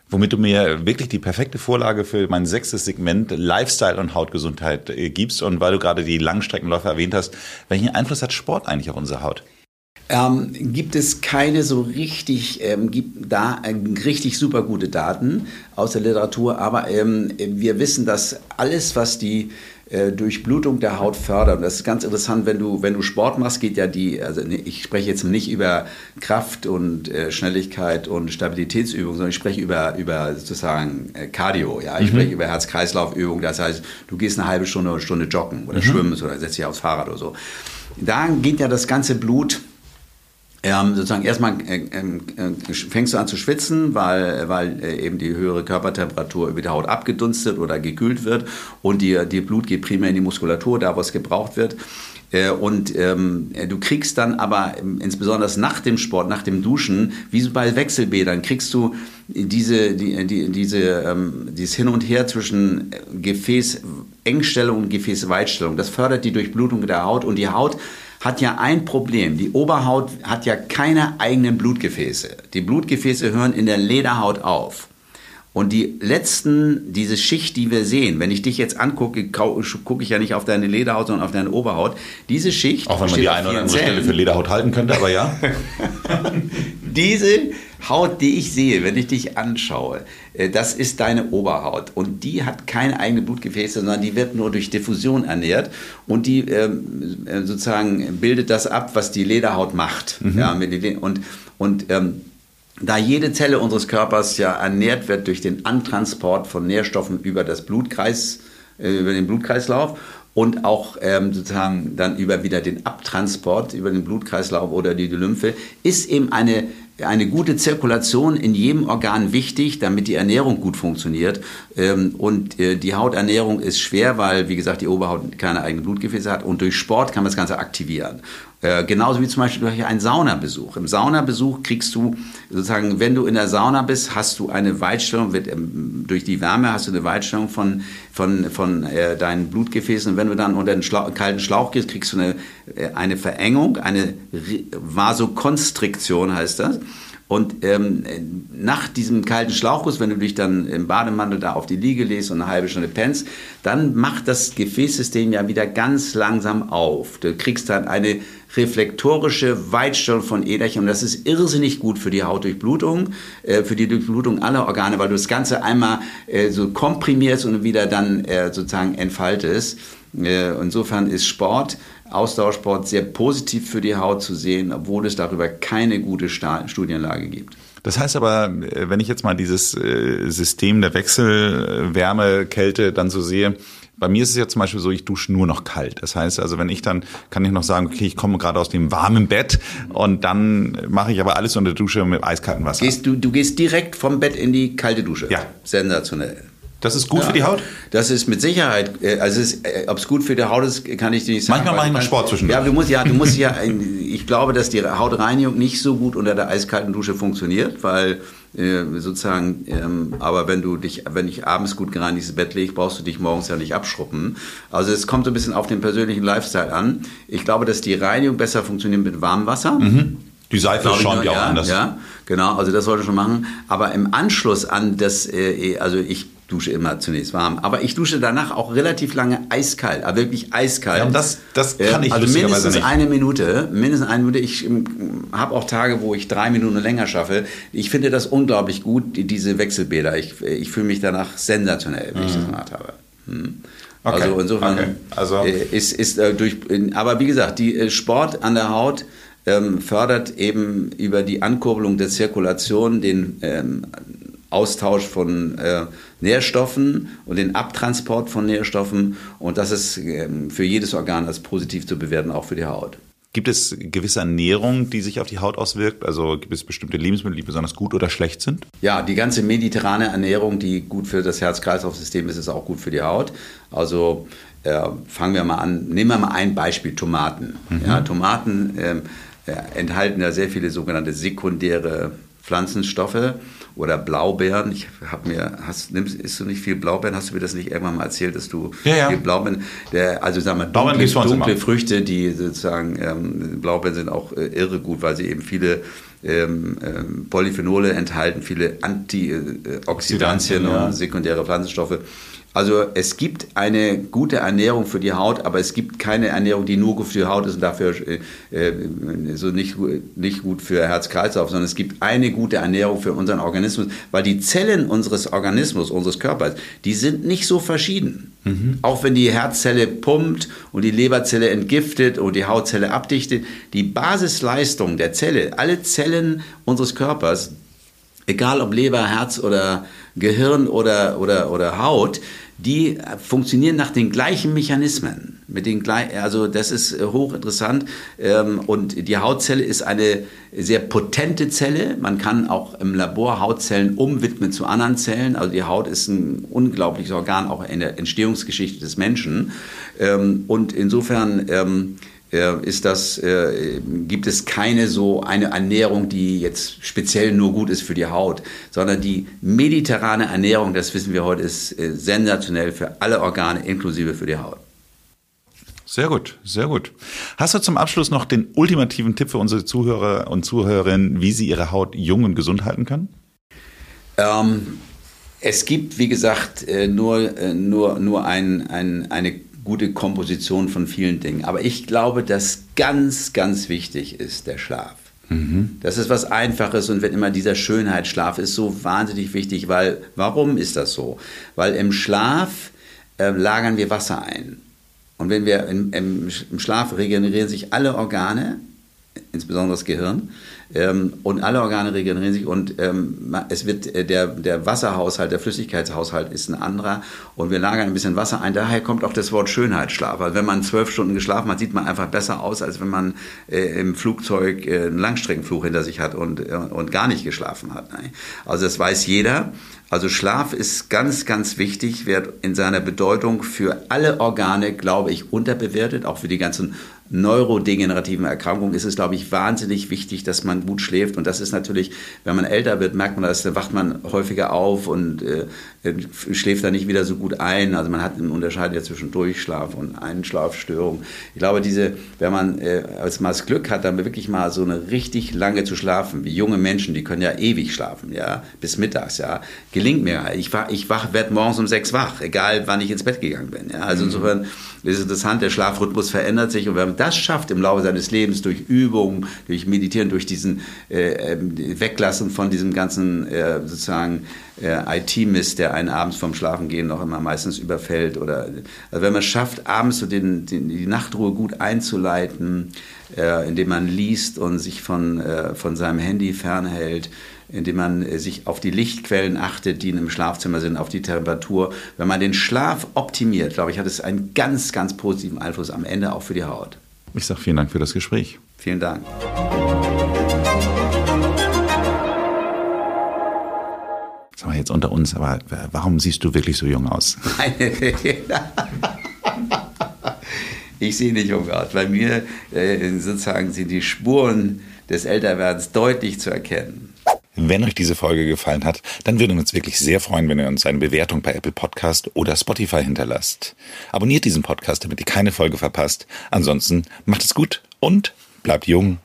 Speaker 3: Womit du mir wirklich die perfekte Vorlage für mein sechstes Segment Lifestyle und Hautgesundheit äh, gibst. Und weil du gerade die Langstreckenläufer erwähnt hast, welchen Einfluss hat Sport eigentlich auf unsere Haut?
Speaker 1: ähm, gibt es keine so richtig, ähm, gibt da äh, richtig super gute Daten aus der Literatur, aber ähm, wir wissen, dass alles, was die Durchblutung der Haut fördert. Und das ist ganz interessant, wenn du, wenn du Sport machst, geht ja die, also ich spreche jetzt nicht über Kraft und äh, Schnelligkeit und Stabilitätsübungen, sondern ich spreche über, über sozusagen äh, Cardio, ja. Ich mhm. spreche über Herz-Kreislauf-Übungen, das heißt, du gehst eine halbe Stunde oder Stunde joggen oder mhm. schwimmst oder setzt dich aufs Fahrrad oder so. Da geht ja das ganze Blut ähm, sozusagen erstmal äh, äh, fängst du an zu schwitzen, weil, weil äh, eben die höhere Körpertemperatur über die Haut abgedunstet oder gekühlt wird und die, die Blut geht primär in die Muskulatur, da wo es gebraucht wird. Äh, und ähm, du kriegst dann aber ähm, insbesondere nach dem Sport, nach dem Duschen, wie bei Wechselbädern, kriegst du diese, die, die, diese, ähm, dieses Hin und Her zwischen Gefäßengstellung und Gefäßweitstellung. Das fördert die Durchblutung der Haut und die Haut hat ja ein Problem. Die Oberhaut hat ja keine eigenen Blutgefäße. Die Blutgefäße hören in der Lederhaut auf. Und die letzten, diese Schicht, die wir sehen, wenn ich dich jetzt angucke, gucke ich ja nicht auf deine Lederhaut, sondern auf deine Oberhaut. Diese Schicht.
Speaker 3: Auch wenn man die eine oder andere Stelle für Lederhaut halten könnte, aber ja.
Speaker 1: diese Haut, die ich sehe, wenn ich dich anschaue, äh, das ist deine Oberhaut. Und die hat keine eigene Blutgefäße, sondern die wird nur durch Diffusion ernährt. Und die ähm, äh, sozusagen bildet das ab, was die Lederhaut macht. Mhm. Ja, und und ähm, da jede Zelle unseres Körpers ja ernährt wird durch den Antransport von Nährstoffen über das Blutkreis, äh, über den Blutkreislauf und auch ähm, sozusagen dann über wieder den Abtransport über den Blutkreislauf oder die Lymphe, ist eben eine eine gute Zirkulation in jedem Organ wichtig, damit die Ernährung gut funktioniert. Ähm, und äh, die Hauternährung ist schwer, weil, wie gesagt, die Oberhaut keine eigenen Blutgefäße hat. Und durch Sport kann man das Ganze aktivieren. Äh, genauso wie zum Beispiel durch einen Saunabesuch. Im Saunabesuch kriegst du sozusagen, wenn du in der Sauna bist, hast du eine Weitstellung, wird, ähm, durch die Wärme hast du eine Weitstellung von, von, von äh, deinen Blutgefäßen. Und wenn du dann unter den Schla kalten Schlauch gehst, kriegst du eine, äh, eine Verengung, eine Vasokonstriktion heißt das. Und ähm, nach diesem kalten Schlauchguss, wenn du dich dann im Bademantel da auf die Liege legst und eine halbe Stunde pennst, dann macht das Gefäßsystem ja wieder ganz langsam auf. Du kriegst dann eine reflektorische Weitstellung von und das ist irrsinnig gut für die Hautdurchblutung, äh, für die Durchblutung aller Organe, weil du das Ganze einmal äh, so komprimierst und wieder dann äh, sozusagen entfaltest. Äh, insofern ist Sport Ausdauersport sehr positiv für die Haut zu sehen, obwohl es darüber keine gute Studienlage gibt.
Speaker 3: Das heißt aber, äh, wenn ich jetzt mal dieses äh, System der Wechselwärme, Kälte dann so sehe, bei mir ist es ja zum Beispiel so, ich dusche nur noch kalt. Das heißt also, wenn ich dann, kann ich noch sagen, okay, ich komme gerade aus dem warmen Bett und dann mache ich aber alles unter der Dusche mit eiskaltem Wasser.
Speaker 1: Gehst du, du gehst direkt vom Bett in die kalte Dusche?
Speaker 3: Ja.
Speaker 1: Sensationell.
Speaker 3: Das ist gut ja, für die Haut?
Speaker 1: Das ist mit Sicherheit, äh, also äh, ob es gut für die Haut ist, kann ich dir nicht sagen.
Speaker 3: Manchmal mache ich noch Sport zwischendurch.
Speaker 1: Ja, du musst ja, du musst ja, ich glaube, dass die Hautreinigung nicht so gut unter der eiskalten Dusche funktioniert, weil äh, sozusagen, ähm, aber wenn du dich, wenn ich abends gut gereinigtes Bett lege, brauchst du dich morgens ja nicht abschruppen. Also es kommt so ein bisschen auf den persönlichen Lifestyle an. Ich glaube, dass die Reinigung besser funktioniert mit warmem Wasser.
Speaker 3: Mhm. Die Seife schauen
Speaker 1: ja
Speaker 3: auch anders.
Speaker 1: Ja, genau, also das sollte schon machen. Aber im Anschluss an das, äh, also ich dusche immer zunächst warm. Aber ich dusche danach auch relativ lange eiskalt, aber wirklich eiskalt.
Speaker 3: Ja, das, das kann ich
Speaker 1: Also mindestens nicht. eine Minute, mindestens eine Minute. Ich ähm, habe auch Tage, wo ich drei Minuten länger schaffe. Ich finde das unglaublich gut, diese Wechselbäder. Ich, ich fühle mich danach sensationell, wenn mhm. ich das mhm. gemacht habe. Hm. Okay. Also insofern okay. also. Äh, ist, ist äh, durch, aber wie gesagt, die äh, Sport an der Haut ähm, fördert eben über die Ankurbelung der Zirkulation den ähm, Austausch von äh, Nährstoffen und den Abtransport von Nährstoffen. Und das ist ähm, für jedes Organ als positiv zu bewerten, auch für die Haut.
Speaker 3: Gibt es gewisse Ernährung, die sich auf die Haut auswirkt? Also gibt es bestimmte Lebensmittel, die besonders gut oder schlecht sind?
Speaker 1: Ja, die ganze mediterrane Ernährung, die gut für das Herz-Kreislauf-System ist, ist auch gut für die Haut. Also äh, fangen wir mal an, nehmen wir mal ein Beispiel, Tomaten. Mhm. Ja, Tomaten ähm, äh, enthalten ja sehr viele sogenannte sekundäre Pflanzenstoffe oder Blaubeeren. Ich habe mir, hast, nimmst, isst du nicht viel Blaubeeren? Hast du mir das nicht irgendwann mal erzählt, dass du
Speaker 3: ja, ja.
Speaker 1: viel Blaubeeren, der, also sagen wir dunkle, dunkle Früchte, die sozusagen, ähm, Blaubeeren sind auch äh, irre gut, weil sie eben viele ähm, ähm, Polyphenole enthalten, viele Antioxidantien ja. und sekundäre Pflanzenstoffe. Also es gibt eine gute Ernährung für die Haut, aber es gibt keine Ernährung, die nur gut für die Haut ist und dafür äh, äh so nicht, nicht gut für Herz-Kreislauf, sondern es gibt eine gute Ernährung für unseren Organismus, weil die Zellen unseres Organismus, unseres Körpers, die sind nicht so verschieden. Mhm. Auch wenn die Herzzelle pumpt und die Leberzelle entgiftet und die Hautzelle abdichtet, die Basisleistung der Zelle, alle Zellen unseres Körpers, egal ob Leber, Herz oder Gehirn oder, oder, oder Haut, die funktionieren nach den gleichen Mechanismen. Mit den also das ist äh, hochinteressant. Ähm, und die Hautzelle ist eine sehr potente Zelle. Man kann auch im Labor Hautzellen umwidmen zu anderen Zellen. Also die Haut ist ein unglaubliches Organ, auch in der Entstehungsgeschichte des Menschen. Ähm, und insofern ähm, äh, ist das, äh, gibt es keine so eine Ernährung, die jetzt speziell nur gut ist für die Haut, sondern die mediterrane Ernährung, das wissen wir heute, ist äh, sensationell für alle Organe, inklusive für die Haut.
Speaker 3: Sehr gut, sehr gut. Hast du zum Abschluss noch den ultimativen Tipp für unsere Zuhörer und Zuhörerinnen, wie sie ihre Haut jung und gesund halten können?
Speaker 1: Ähm, es gibt, wie gesagt, nur, nur, nur ein, ein, eine gute Komposition von vielen Dingen. Aber ich glaube, dass ganz, ganz wichtig ist der Schlaf. Mhm. Das ist was Einfaches und wenn immer dieser Schönheitsschlaf ist so wahnsinnig wichtig, weil warum ist das so? Weil im Schlaf äh, lagern wir Wasser ein. Und wenn wir im, im, im Schlaf regenerieren sich alle Organe, insbesondere das Gehirn, ähm, und alle Organe regenerieren sich und ähm, es wird äh, der, der Wasserhaushalt, der Flüssigkeitshaushalt ist ein anderer und wir lagern ein bisschen Wasser ein. Daher kommt auch das Wort Schönheitsschlaf. Also wenn man zwölf Stunden geschlafen hat, sieht man einfach besser aus, als wenn man äh, im Flugzeug äh, einen Langstreckenflug hinter sich hat und, äh, und gar nicht geschlafen hat. Ne? Also das weiß jeder. Also Schlaf ist ganz, ganz wichtig, wird in seiner Bedeutung für alle Organe, glaube ich, unterbewertet, auch für die ganzen neurodegenerativen Erkrankungen ist es, glaube ich, wahnsinnig wichtig, dass man gut schläft. Und das ist natürlich, wenn man älter wird, merkt man das, dann wacht man häufiger auf und äh, schläft dann nicht wieder so gut ein. Also man hat einen Unterscheid ja zwischen Durchschlaf und Einschlafstörung. Ich glaube, diese, wenn man äh, als mal das Glück hat, dann wirklich mal so eine richtig lange zu schlafen, wie junge Menschen, die können ja ewig schlafen, ja, bis mittags, ja, gelingt mir. Ich, wach, ich wach, werde morgens um sechs wach, egal wann ich ins Bett gegangen bin. Ja. Also mhm. Insofern ist es interessant, der Schlafrhythmus verändert sich und wenn man das schafft im Laufe seines Lebens durch Übungen, durch Meditieren, durch diesen äh, ähm, Weglassen von diesem ganzen äh, sozusagen äh, IT-Mist, der einen abends vom Schlafengehen noch immer meistens überfällt. Oder also wenn man es schafft, abends so den, den, die Nachtruhe gut einzuleiten, äh, indem man liest und sich von, äh, von seinem Handy fernhält, indem man äh, sich auf die Lichtquellen achtet, die in einem Schlafzimmer sind, auf die Temperatur. Wenn man den Schlaf optimiert, glaube ich, hat es einen ganz, ganz positiven Einfluss am Ende auch für die Haut.
Speaker 3: Ich sage vielen Dank für das Gespräch.
Speaker 1: Vielen Dank.
Speaker 3: Sag mal jetzt unter uns, aber warum siehst du wirklich so jung aus?
Speaker 1: ich sehe nicht jung aus. Bei mir äh, sozusagen sind die Spuren des Älterwerdens deutlich zu erkennen.
Speaker 3: Wenn euch diese Folge gefallen hat, dann würden wir uns wirklich sehr freuen, wenn ihr uns eine Bewertung bei Apple Podcast oder Spotify hinterlasst. Abonniert diesen Podcast, damit ihr keine Folge verpasst. Ansonsten macht es gut und bleibt jung